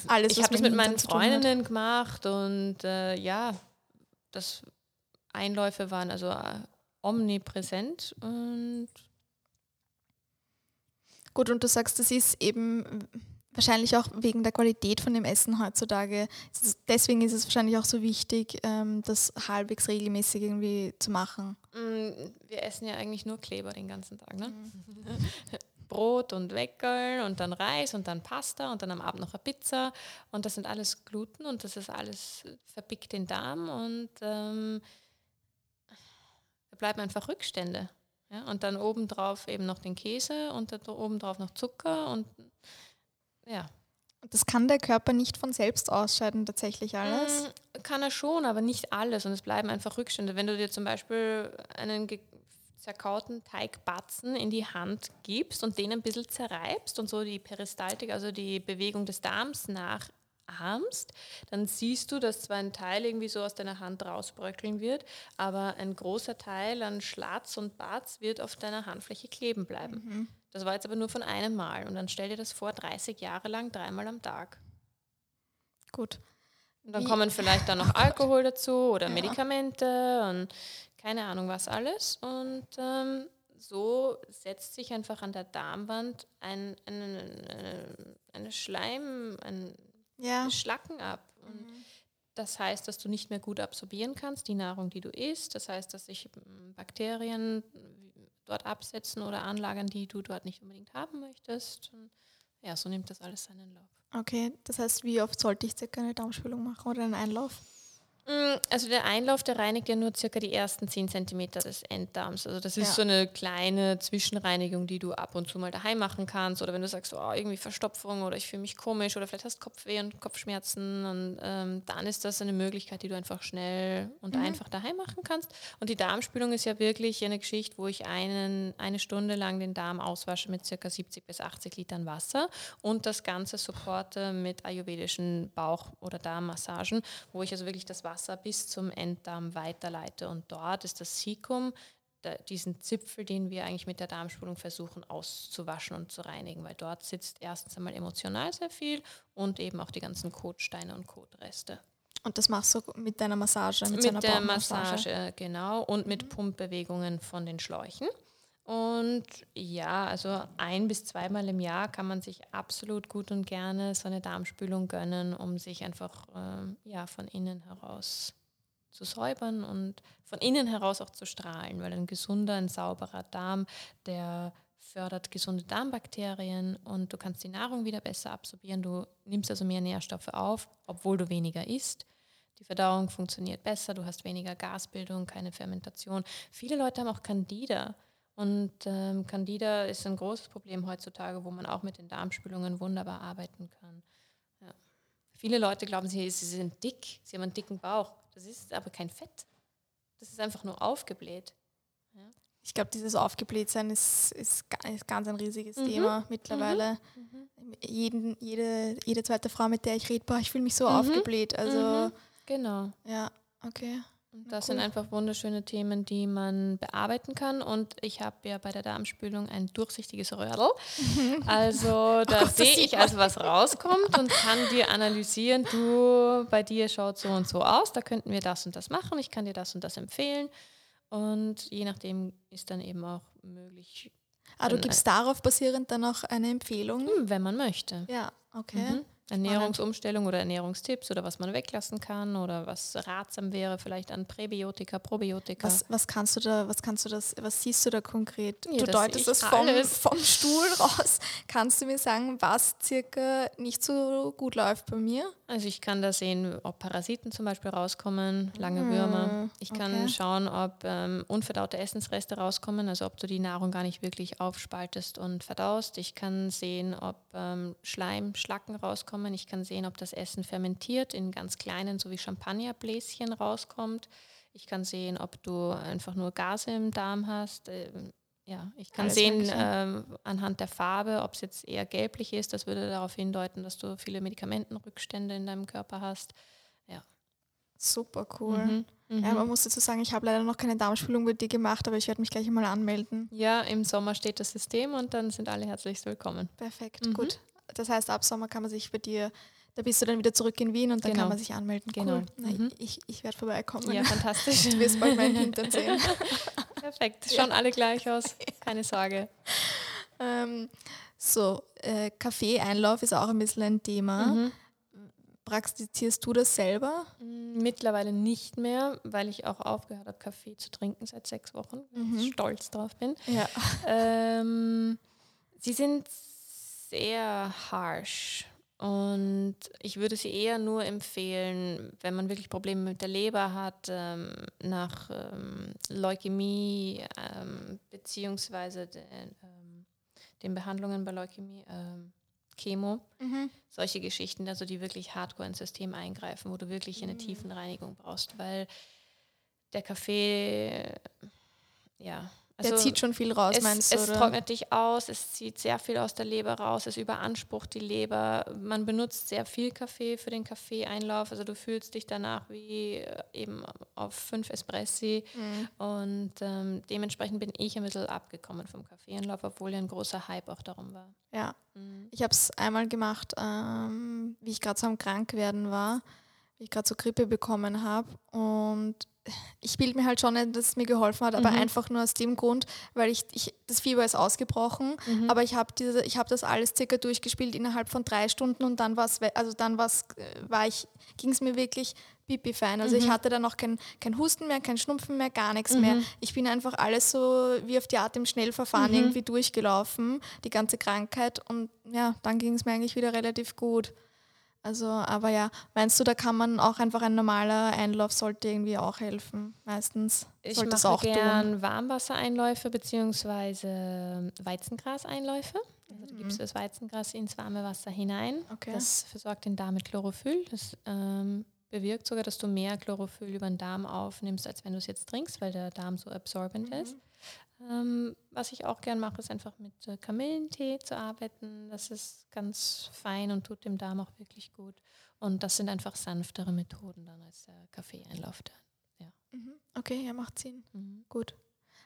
Alles, ich habe das mit meinen Freundinnen gemacht und äh, ja, das Einläufe waren also äh, omnipräsent und gut und du sagst, das ist eben wahrscheinlich auch wegen der Qualität von dem Essen heutzutage. Deswegen ist es wahrscheinlich auch so wichtig, ähm, das halbwegs regelmäßig irgendwie zu machen. Mm, wir essen ja eigentlich nur Kleber den ganzen Tag, ne? Mhm. [LAUGHS] Brot und Weckerl und dann Reis und dann Pasta und dann am Abend noch eine Pizza und das sind alles Gluten und das ist alles verbickt den Darm und ähm, da bleiben einfach Rückstände. Ja? Und dann obendrauf eben noch den Käse und da obendrauf noch Zucker und ja. Das kann der Körper nicht von selbst ausscheiden, tatsächlich alles? Mm, kann er schon, aber nicht alles. Und es bleiben einfach Rückstände. Wenn du dir zum Beispiel einen zerkauten Teigbatzen in die Hand gibst und den ein bisschen zerreibst und so die Peristaltik, also die Bewegung des Darms nach ahmst, dann siehst du, dass zwar ein Teil irgendwie so aus deiner Hand rausbröckeln wird, aber ein großer Teil an Schlatz und Batz wird auf deiner Handfläche kleben bleiben. Mhm. Das war jetzt aber nur von einem Mal. Und dann stell dir das vor, 30 Jahre lang, dreimal am Tag. Gut. Und dann Wie? kommen vielleicht dann noch [LAUGHS] Alkohol dazu oder ja. Medikamente und keine Ahnung was alles. Und ähm, so setzt sich einfach an der Darmwand ein, ein, ein, eine Schleim, ein ja. Schlacken ab. Und mhm. das heißt, dass du nicht mehr gut absorbieren kannst, die Nahrung, die du isst. Das heißt, dass sich ähm, Bakterien dort absetzen oder anlagern, die du dort nicht unbedingt haben möchtest. Und ja, so nimmt das alles seinen Lauf. Okay, das heißt, wie oft sollte ich circa eine Darmspülung machen oder einen Einlauf? Mm, also der Einlauf, der reinigt ja nur circa die ersten 10 cm des Enddarms. Also das ist ja. so eine kleine Zwischenreinigung, die du ab und zu mal daheim machen kannst. Oder wenn du sagst, oh, irgendwie Verstopfung oder ich fühle mich komisch oder vielleicht hast Kopfweh und Kopfschmerzen, und, ähm, dann ist das eine Möglichkeit, die du einfach schnell und mhm. einfach daheim machen kannst. Und die Darmspülung ist ja wirklich eine Geschichte, wo ich einen, eine Stunde lang den Darm auswasche mit circa 70 bis 80 Litern Wasser und das Ganze supporte mit ayurvedischen Bauch- oder Darmmassagen, wo ich also wirklich das Wasser Wasser bis zum Enddarm weiterleite. Und dort ist das Sikum, diesen Zipfel, den wir eigentlich mit der Darmspülung versuchen auszuwaschen und zu reinigen, weil dort sitzt erstens einmal emotional sehr viel und eben auch die ganzen Kotsteine und Kotreste. Und das machst du mit deiner Massage? Mit, mit der Massage, genau, und mit mhm. Pumpbewegungen von den Schläuchen. Und ja, also ein bis zweimal im Jahr kann man sich absolut gut und gerne so eine Darmspülung gönnen, um sich einfach ähm, ja, von innen heraus zu säubern und von innen heraus auch zu strahlen, weil ein gesunder, ein sauberer Darm, der fördert gesunde Darmbakterien und du kannst die Nahrung wieder besser absorbieren. Du nimmst also mehr Nährstoffe auf, obwohl du weniger isst. Die Verdauung funktioniert besser, du hast weniger Gasbildung, keine Fermentation. Viele Leute haben auch Candida. Und ähm, Candida ist ein großes Problem heutzutage, wo man auch mit den Darmspülungen wunderbar arbeiten kann. Ja. Viele Leute glauben, sie, sie sind dick, sie haben einen dicken Bauch. Das ist aber kein Fett. Das ist einfach nur aufgebläht. Ja. Ich glaube, dieses Aufgeblähtsein ist, ist, ist ganz ein riesiges mhm. Thema mittlerweile. Mhm. mhm. Jeden, jede, jede zweite Frau, mit der ich rede, boah, ich fühle mich so mhm. aufgebläht. Also, mhm. genau. Ja, okay. Und das cool. sind einfach wunderschöne Themen, die man bearbeiten kann. Und ich habe ja bei der Darmspülung ein durchsichtiges Röhrl. [LAUGHS] Also da oh sehe ich also, was rauskommt und kann dir analysieren, du, bei dir schaut so und so aus, da könnten wir das und das machen, ich kann dir das und das empfehlen. Und je nachdem ist dann eben auch möglich. Ah, du gibst darauf basierend dann auch eine Empfehlung? Hm, wenn man möchte. Ja, okay. Mhm. Ernährungsumstellung oder Ernährungstipps oder was man weglassen kann oder was ratsam wäre, vielleicht an Präbiotika, Probiotika. Was, was kannst du da, was kannst du das, was siehst du da konkret? Ja, du deutest das vom, vom Stuhl raus. Kannst du mir sagen, was circa nicht so gut läuft bei mir? Also ich kann da sehen, ob Parasiten zum Beispiel rauskommen, lange hm, Würmer. Ich kann okay. schauen, ob ähm, unverdaute Essensreste rauskommen, also ob du die Nahrung gar nicht wirklich aufspaltest und verdaust. Ich kann sehen, ob ähm, Schleim, Schlacken rauskommen. Ich kann sehen, ob das Essen fermentiert in ganz kleinen, so wie Champagnerbläschen rauskommt. Ich kann sehen, ob du einfach nur Gase im Darm hast. Ähm, ja, ich kann Alles sehen ähm, anhand der Farbe, ob es jetzt eher gelblich ist. Das würde darauf hindeuten, dass du viele Medikamentenrückstände in deinem Körper hast. Ja. Super cool. Mhm. Mhm. Ja, man muss dazu sagen, ich habe leider noch keine Darmspülung mit dir gemacht, aber ich werde mich gleich mal anmelden. Ja, im Sommer steht das System und dann sind alle herzlich willkommen. Perfekt, mhm. gut. Das heißt, ab Sommer kann man sich bei dir da bist du dann wieder zurück in Wien und dann genau. kann man sich anmelden. Genau. Cool. Na, mhm. Ich, ich werde vorbeikommen. Ja, fantastisch. Du wirst bald meinen Hintern sehen. [LAUGHS] Perfekt. Schauen ja. alle gleich aus. Keine Sorge. Ähm, so, äh, Kaffee-Einlauf ist auch ein bisschen ein Thema. Mhm. Praktizierst du das selber? Mm, mittlerweile nicht mehr, weil ich auch aufgehört habe, Kaffee zu trinken seit sechs Wochen. Mhm. Stolz drauf bin. Ja. Ähm, sie sind sehr harsh und ich würde sie eher nur empfehlen, wenn man wirklich Probleme mit der Leber hat, ähm, nach ähm, Leukämie ähm, beziehungsweise den, ähm, den, Behandlungen bei Leukämie, ähm, Chemo, mhm. solche Geschichten, also die wirklich hardcore ins System eingreifen, wo du wirklich eine mhm. Tiefenreinigung brauchst, weil der Kaffee, ja, also der zieht schon viel raus, es, meinst du? Es oder? trocknet dich aus, es zieht sehr viel aus der Leber raus, es überansprucht die Leber. Man benutzt sehr viel Kaffee für den Kaffeeeinlauf. Also du fühlst dich danach wie äh, eben auf fünf Espressi. Mhm. Und ähm, dementsprechend bin ich ein bisschen abgekommen vom Kaffeeeinlauf, obwohl ja ein großer Hype auch darum war. Ja, mhm. ich habe es einmal gemacht, ähm, wie ich gerade so am Krankwerden war, wie ich gerade so Grippe bekommen habe. Und ich bilde mir halt schon nicht, dass es mir geholfen hat, aber mhm. einfach nur aus dem Grund, weil ich, ich das Fieber ist ausgebrochen, mhm. aber ich habe habe das alles circa durchgespielt innerhalb von drei Stunden und dann war's, also dann war's, äh, war ich, ging es mir wirklich pipi fein. Also mhm. ich hatte dann noch kein, kein Husten mehr, kein Schnupfen mehr, gar nichts mehr. Mhm. Ich bin einfach alles so wie auf die Art im Schnellverfahren mhm. irgendwie durchgelaufen, die ganze Krankheit und ja, dann ging es mir eigentlich wieder relativ gut. Also, aber ja, meinst du, da kann man auch einfach ein normaler Einlauf sollte irgendwie auch helfen? Meistens ich sollte es auch gern tun. Warmwassereinläufe bzw. Weizengraseinläufe. Also da gibst du das Weizengras ins warme Wasser hinein. Okay. Das versorgt den Darm mit Chlorophyll. Das ähm, bewirkt sogar, dass du mehr Chlorophyll über den Darm aufnimmst, als wenn du es jetzt trinkst, weil der Darm so absorbent mhm. ist. Ähm, was ich auch gern mache, ist einfach mit äh, Kamillentee zu arbeiten. Das ist ganz fein und tut dem Darm auch wirklich gut. Und das sind einfach sanftere Methoden dann als der Kaffeeeinlauf. Ja. Mhm. Okay, ja, macht Sinn. Mhm. Gut.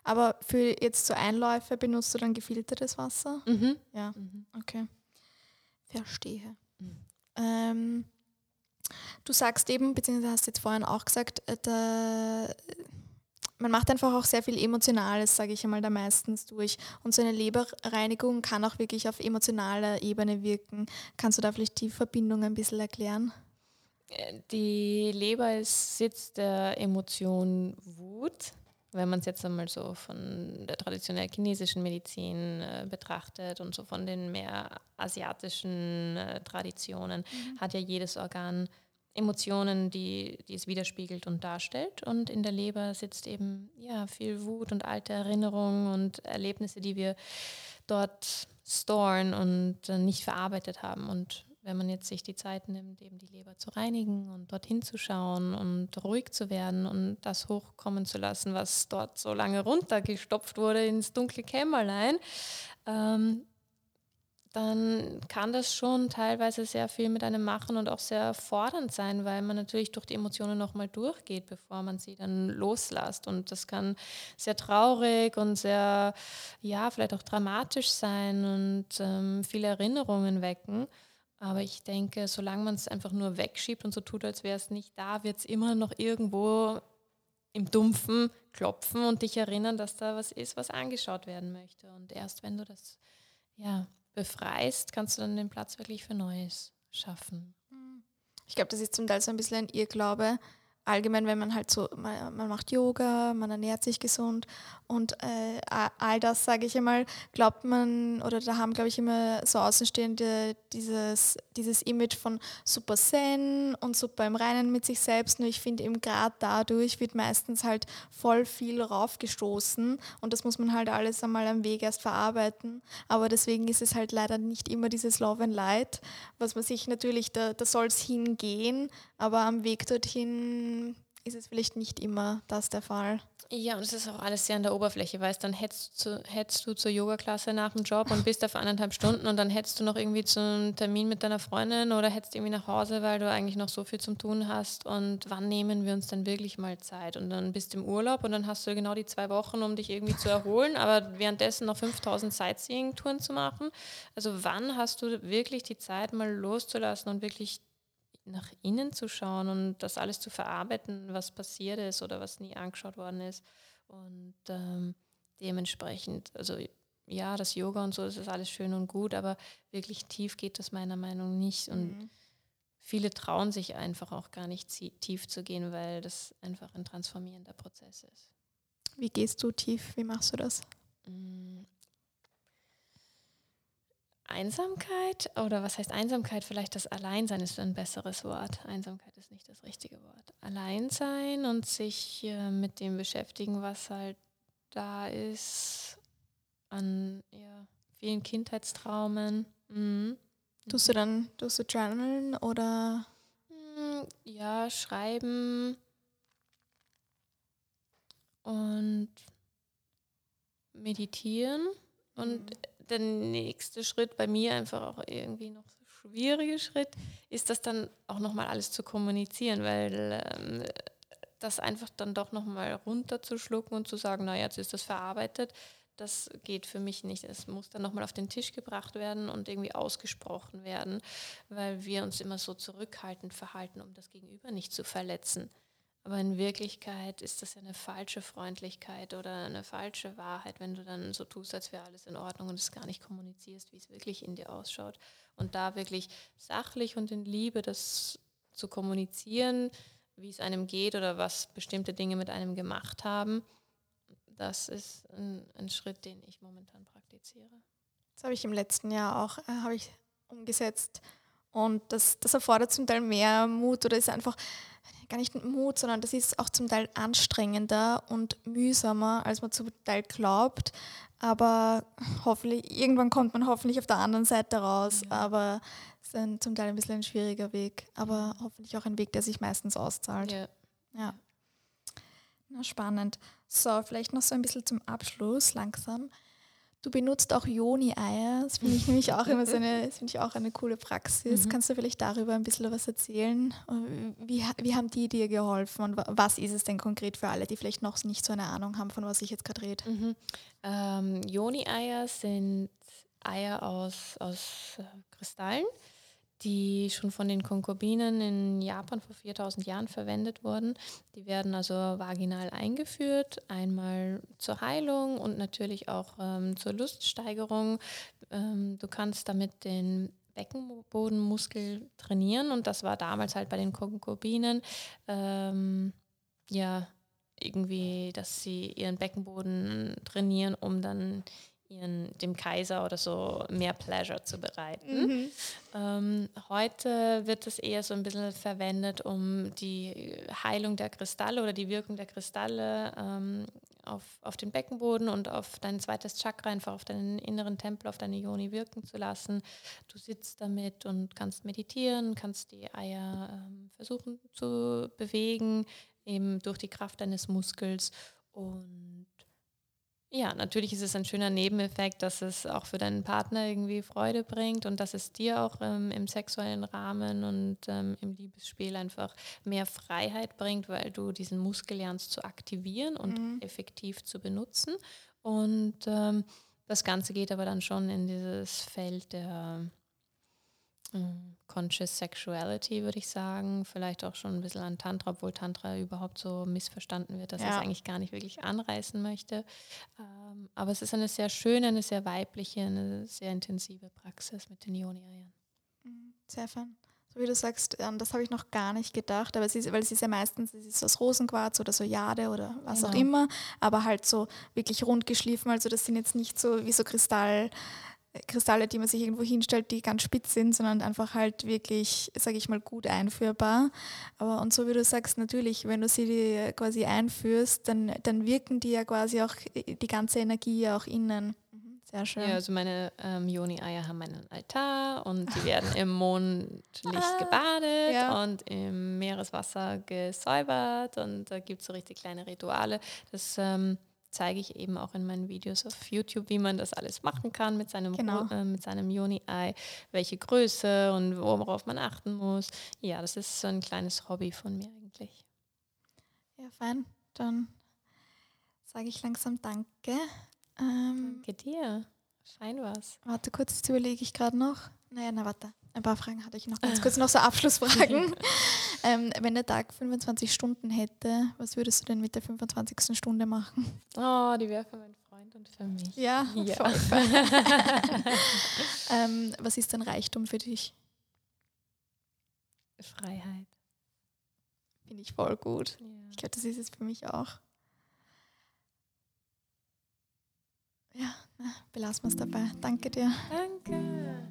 Aber für jetzt so Einläufe benutzt du dann gefiltertes Wasser? Mhm. Ja, mhm. okay. Verstehe. Mhm. Ähm, du sagst eben, beziehungsweise hast jetzt vorhin auch gesagt, äh, der, man macht einfach auch sehr viel Emotionales, sage ich einmal, da meistens durch. Und so eine Leberreinigung kann auch wirklich auf emotionaler Ebene wirken. Kannst du da vielleicht die Verbindung ein bisschen erklären? Äh, die Leber ist Sitz der Emotion Wut. Wenn man es jetzt einmal so von der traditionell chinesischen Medizin äh, betrachtet und so von den mehr asiatischen äh, Traditionen, mhm. hat ja jedes Organ Emotionen, die, die es widerspiegelt und darstellt. Und in der Leber sitzt eben ja viel Wut und alte Erinnerungen und Erlebnisse, die wir dort storen und äh, nicht verarbeitet haben. Und wenn man jetzt sich die Zeit nimmt, eben die Leber zu reinigen und dorthin zu schauen und ruhig zu werden und das hochkommen zu lassen, was dort so lange runtergestopft wurde ins dunkle Kämmerlein, ähm, dann kann das schon teilweise sehr viel mit einem machen und auch sehr fordernd sein, weil man natürlich durch die Emotionen nochmal durchgeht, bevor man sie dann loslässt. Und das kann sehr traurig und sehr, ja, vielleicht auch dramatisch sein und ähm, viele Erinnerungen wecken. Aber ich denke, solange man es einfach nur wegschiebt und so tut, als wäre es nicht da, wird es immer noch irgendwo im Dumpfen klopfen und dich erinnern, dass da was ist, was angeschaut werden möchte. Und erst wenn du das, ja, befreist, kannst du dann den Platz wirklich für Neues schaffen. Ich glaube, das ist zum Teil so ein bisschen ein Irrglaube, allgemein, wenn man halt so, man, man macht Yoga, man ernährt sich gesund und äh, all das, sage ich einmal, glaubt man, oder da haben, glaube ich, immer so Außenstehende dieses, dieses Image von super Zen und super im Reinen mit sich selbst. Nur ich finde eben gerade dadurch wird meistens halt voll viel raufgestoßen und das muss man halt alles einmal am Weg erst verarbeiten. Aber deswegen ist es halt leider nicht immer dieses Love and Light, was man sich natürlich, da, da soll es hingehen, aber am Weg dorthin ist es vielleicht nicht immer das der Fall. Ja, und es ist auch alles sehr an der Oberfläche, weißt dann hättest du, hättest du zur Yoga-Klasse nach dem Job und bist da für eineinhalb Stunden und dann hättest du noch irgendwie zum Termin mit deiner Freundin oder hättest irgendwie nach Hause, weil du eigentlich noch so viel zum Tun hast und wann nehmen wir uns dann wirklich mal Zeit? Und dann bist du im Urlaub und dann hast du genau die zwei Wochen, um dich irgendwie zu erholen, aber währenddessen noch 5000 Sightseeing-Touren zu machen. Also wann hast du wirklich die Zeit mal loszulassen und wirklich nach innen zu schauen und das alles zu verarbeiten, was passiert ist oder was nie angeschaut worden ist. Und ähm, dementsprechend, also ja, das Yoga und so, das ist alles schön und gut, aber wirklich tief geht das meiner Meinung nach nicht. Und mhm. viele trauen sich einfach auch gar nicht tief zu gehen, weil das einfach ein transformierender Prozess ist. Wie gehst du tief? Wie machst du das? Einsamkeit oder was heißt Einsamkeit? Vielleicht das Alleinsein ist ein besseres Wort. Einsamkeit ist nicht das richtige Wort. Alleinsein und sich äh, mit dem beschäftigen, was halt da ist an ja, vielen Kindheitstraumen. Mhm. Tust du dann, tust du journalen oder? Mm, ja, schreiben und meditieren und mhm der nächste Schritt bei mir einfach auch irgendwie noch so schwierige Schritt ist das dann auch nochmal alles zu kommunizieren, weil ähm, das einfach dann doch nochmal runterzuschlucken und zu sagen, naja, jetzt ist das verarbeitet, das geht für mich nicht. Es muss dann nochmal auf den Tisch gebracht werden und irgendwie ausgesprochen werden, weil wir uns immer so zurückhaltend verhalten, um das Gegenüber nicht zu verletzen. Aber in Wirklichkeit ist das ja eine falsche Freundlichkeit oder eine falsche Wahrheit, wenn du dann so tust, als wäre alles in Ordnung und es gar nicht kommunizierst, wie es wirklich in dir ausschaut. Und da wirklich sachlich und in Liebe das zu kommunizieren, wie es einem geht oder was bestimmte Dinge mit einem gemacht haben, das ist ein, ein Schritt, den ich momentan praktiziere. Das habe ich im letzten Jahr auch äh, ich umgesetzt. Und das, das erfordert zum Teil mehr Mut oder ist einfach gar nicht Mut, sondern das ist auch zum Teil anstrengender und mühsamer, als man zum Teil glaubt. Aber hoffentlich, irgendwann kommt man hoffentlich auf der anderen Seite raus. Ja. Aber es ist ein, zum Teil ein bisschen ein schwieriger Weg. Aber hoffentlich auch ein Weg, der sich meistens auszahlt. Ja. ja. Na, spannend. So, vielleicht noch so ein bisschen zum Abschluss langsam. Du benutzt auch Joni-Eier. Das finde ich nämlich auch immer so eine, das ich auch eine coole Praxis. Mhm. Kannst du vielleicht darüber ein bisschen was erzählen? Wie, wie haben die dir geholfen und was ist es denn konkret für alle, die vielleicht noch nicht so eine Ahnung haben, von was ich jetzt gerade rede? Mhm. Ähm, Joni-Eier sind Eier aus, aus äh, Kristallen die schon von den Konkubinen in Japan vor 4000 Jahren verwendet wurden. Die werden also vaginal eingeführt, einmal zur Heilung und natürlich auch ähm, zur Luststeigerung. Ähm, du kannst damit den Beckenbodenmuskel trainieren und das war damals halt bei den Konkubinen ähm, ja irgendwie, dass sie ihren Beckenboden trainieren, um dann ihren, dem Kaiser oder so mehr Pleasure zu bereiten. Mhm. Ähm, heute wird es eher so ein bisschen verwendet, um die Heilung der Kristalle oder die Wirkung der Kristalle ähm, auf, auf den Beckenboden und auf dein zweites Chakra, einfach auf deinen inneren Tempel, auf deine Yoni wirken zu lassen. Du sitzt damit und kannst meditieren, kannst die Eier ähm, versuchen zu bewegen, eben durch die Kraft deines Muskels und ja, natürlich ist es ein schöner Nebeneffekt, dass es auch für deinen Partner irgendwie Freude bringt und dass es dir auch ähm, im sexuellen Rahmen und ähm, im Liebesspiel einfach mehr Freiheit bringt, weil du diesen Muskel lernst zu aktivieren und mhm. effektiv zu benutzen. Und ähm, das Ganze geht aber dann schon in dieses Feld der Mm, conscious Sexuality, würde ich sagen. Vielleicht auch schon ein bisschen an Tantra, obwohl Tantra überhaupt so missverstanden wird, dass ja. ich es eigentlich gar nicht wirklich anreißen möchte. Ähm, aber es ist eine sehr schöne, eine sehr weibliche, eine sehr intensive Praxis mit den Yoni-Eiern. Mhm, sehr fein. So wie du sagst, ähm, das habe ich noch gar nicht gedacht, aber es ist, weil es ist ja meistens es ist aus Rosenquarz oder so Jade oder was genau. auch immer, aber halt so wirklich rund geschliffen. Also das sind jetzt nicht so wie so Kristall. Kristalle, die man sich irgendwo hinstellt, die ganz spitz sind, sondern einfach halt wirklich, sage ich mal, gut einführbar. Aber und so wie du sagst, natürlich, wenn du sie quasi einführst, dann, dann wirken die ja quasi auch die ganze Energie auch innen. Mhm, sehr schön. Ja, also meine ähm, Yoni-Eier haben einen Altar und die [LAUGHS] werden im Mondlicht ah, gebadet ja. und im Meereswasser gesäubert und da gibt es so richtig kleine Rituale. Das ähm, zeige ich eben auch in meinen Videos auf YouTube, wie man das alles machen kann mit seinem, genau. äh, mit seinem Joni-Ei, welche Größe und worauf man achten muss. Ja, das ist so ein kleines Hobby von mir eigentlich. Ja, fein. Dann sage ich langsam Danke. Ähm, Danke dir. Fein was. Warte kurz, jetzt überlege ich gerade noch. Naja, na warte. Ein paar Fragen hatte ich noch ganz kurz, noch so Abschlussfragen. [LAUGHS] ähm, wenn der Tag 25 Stunden hätte, was würdest du denn mit der 25. Stunde machen? Oh, die wäre für meinen Freund und für mich. Ja, ja. voll. [LAUGHS] ähm, was ist denn Reichtum für dich? Freiheit. Finde ich voll gut. Ja. Ich glaube, das ist es für mich auch. Ja, na, belassen wir es dabei. Danke dir. Danke.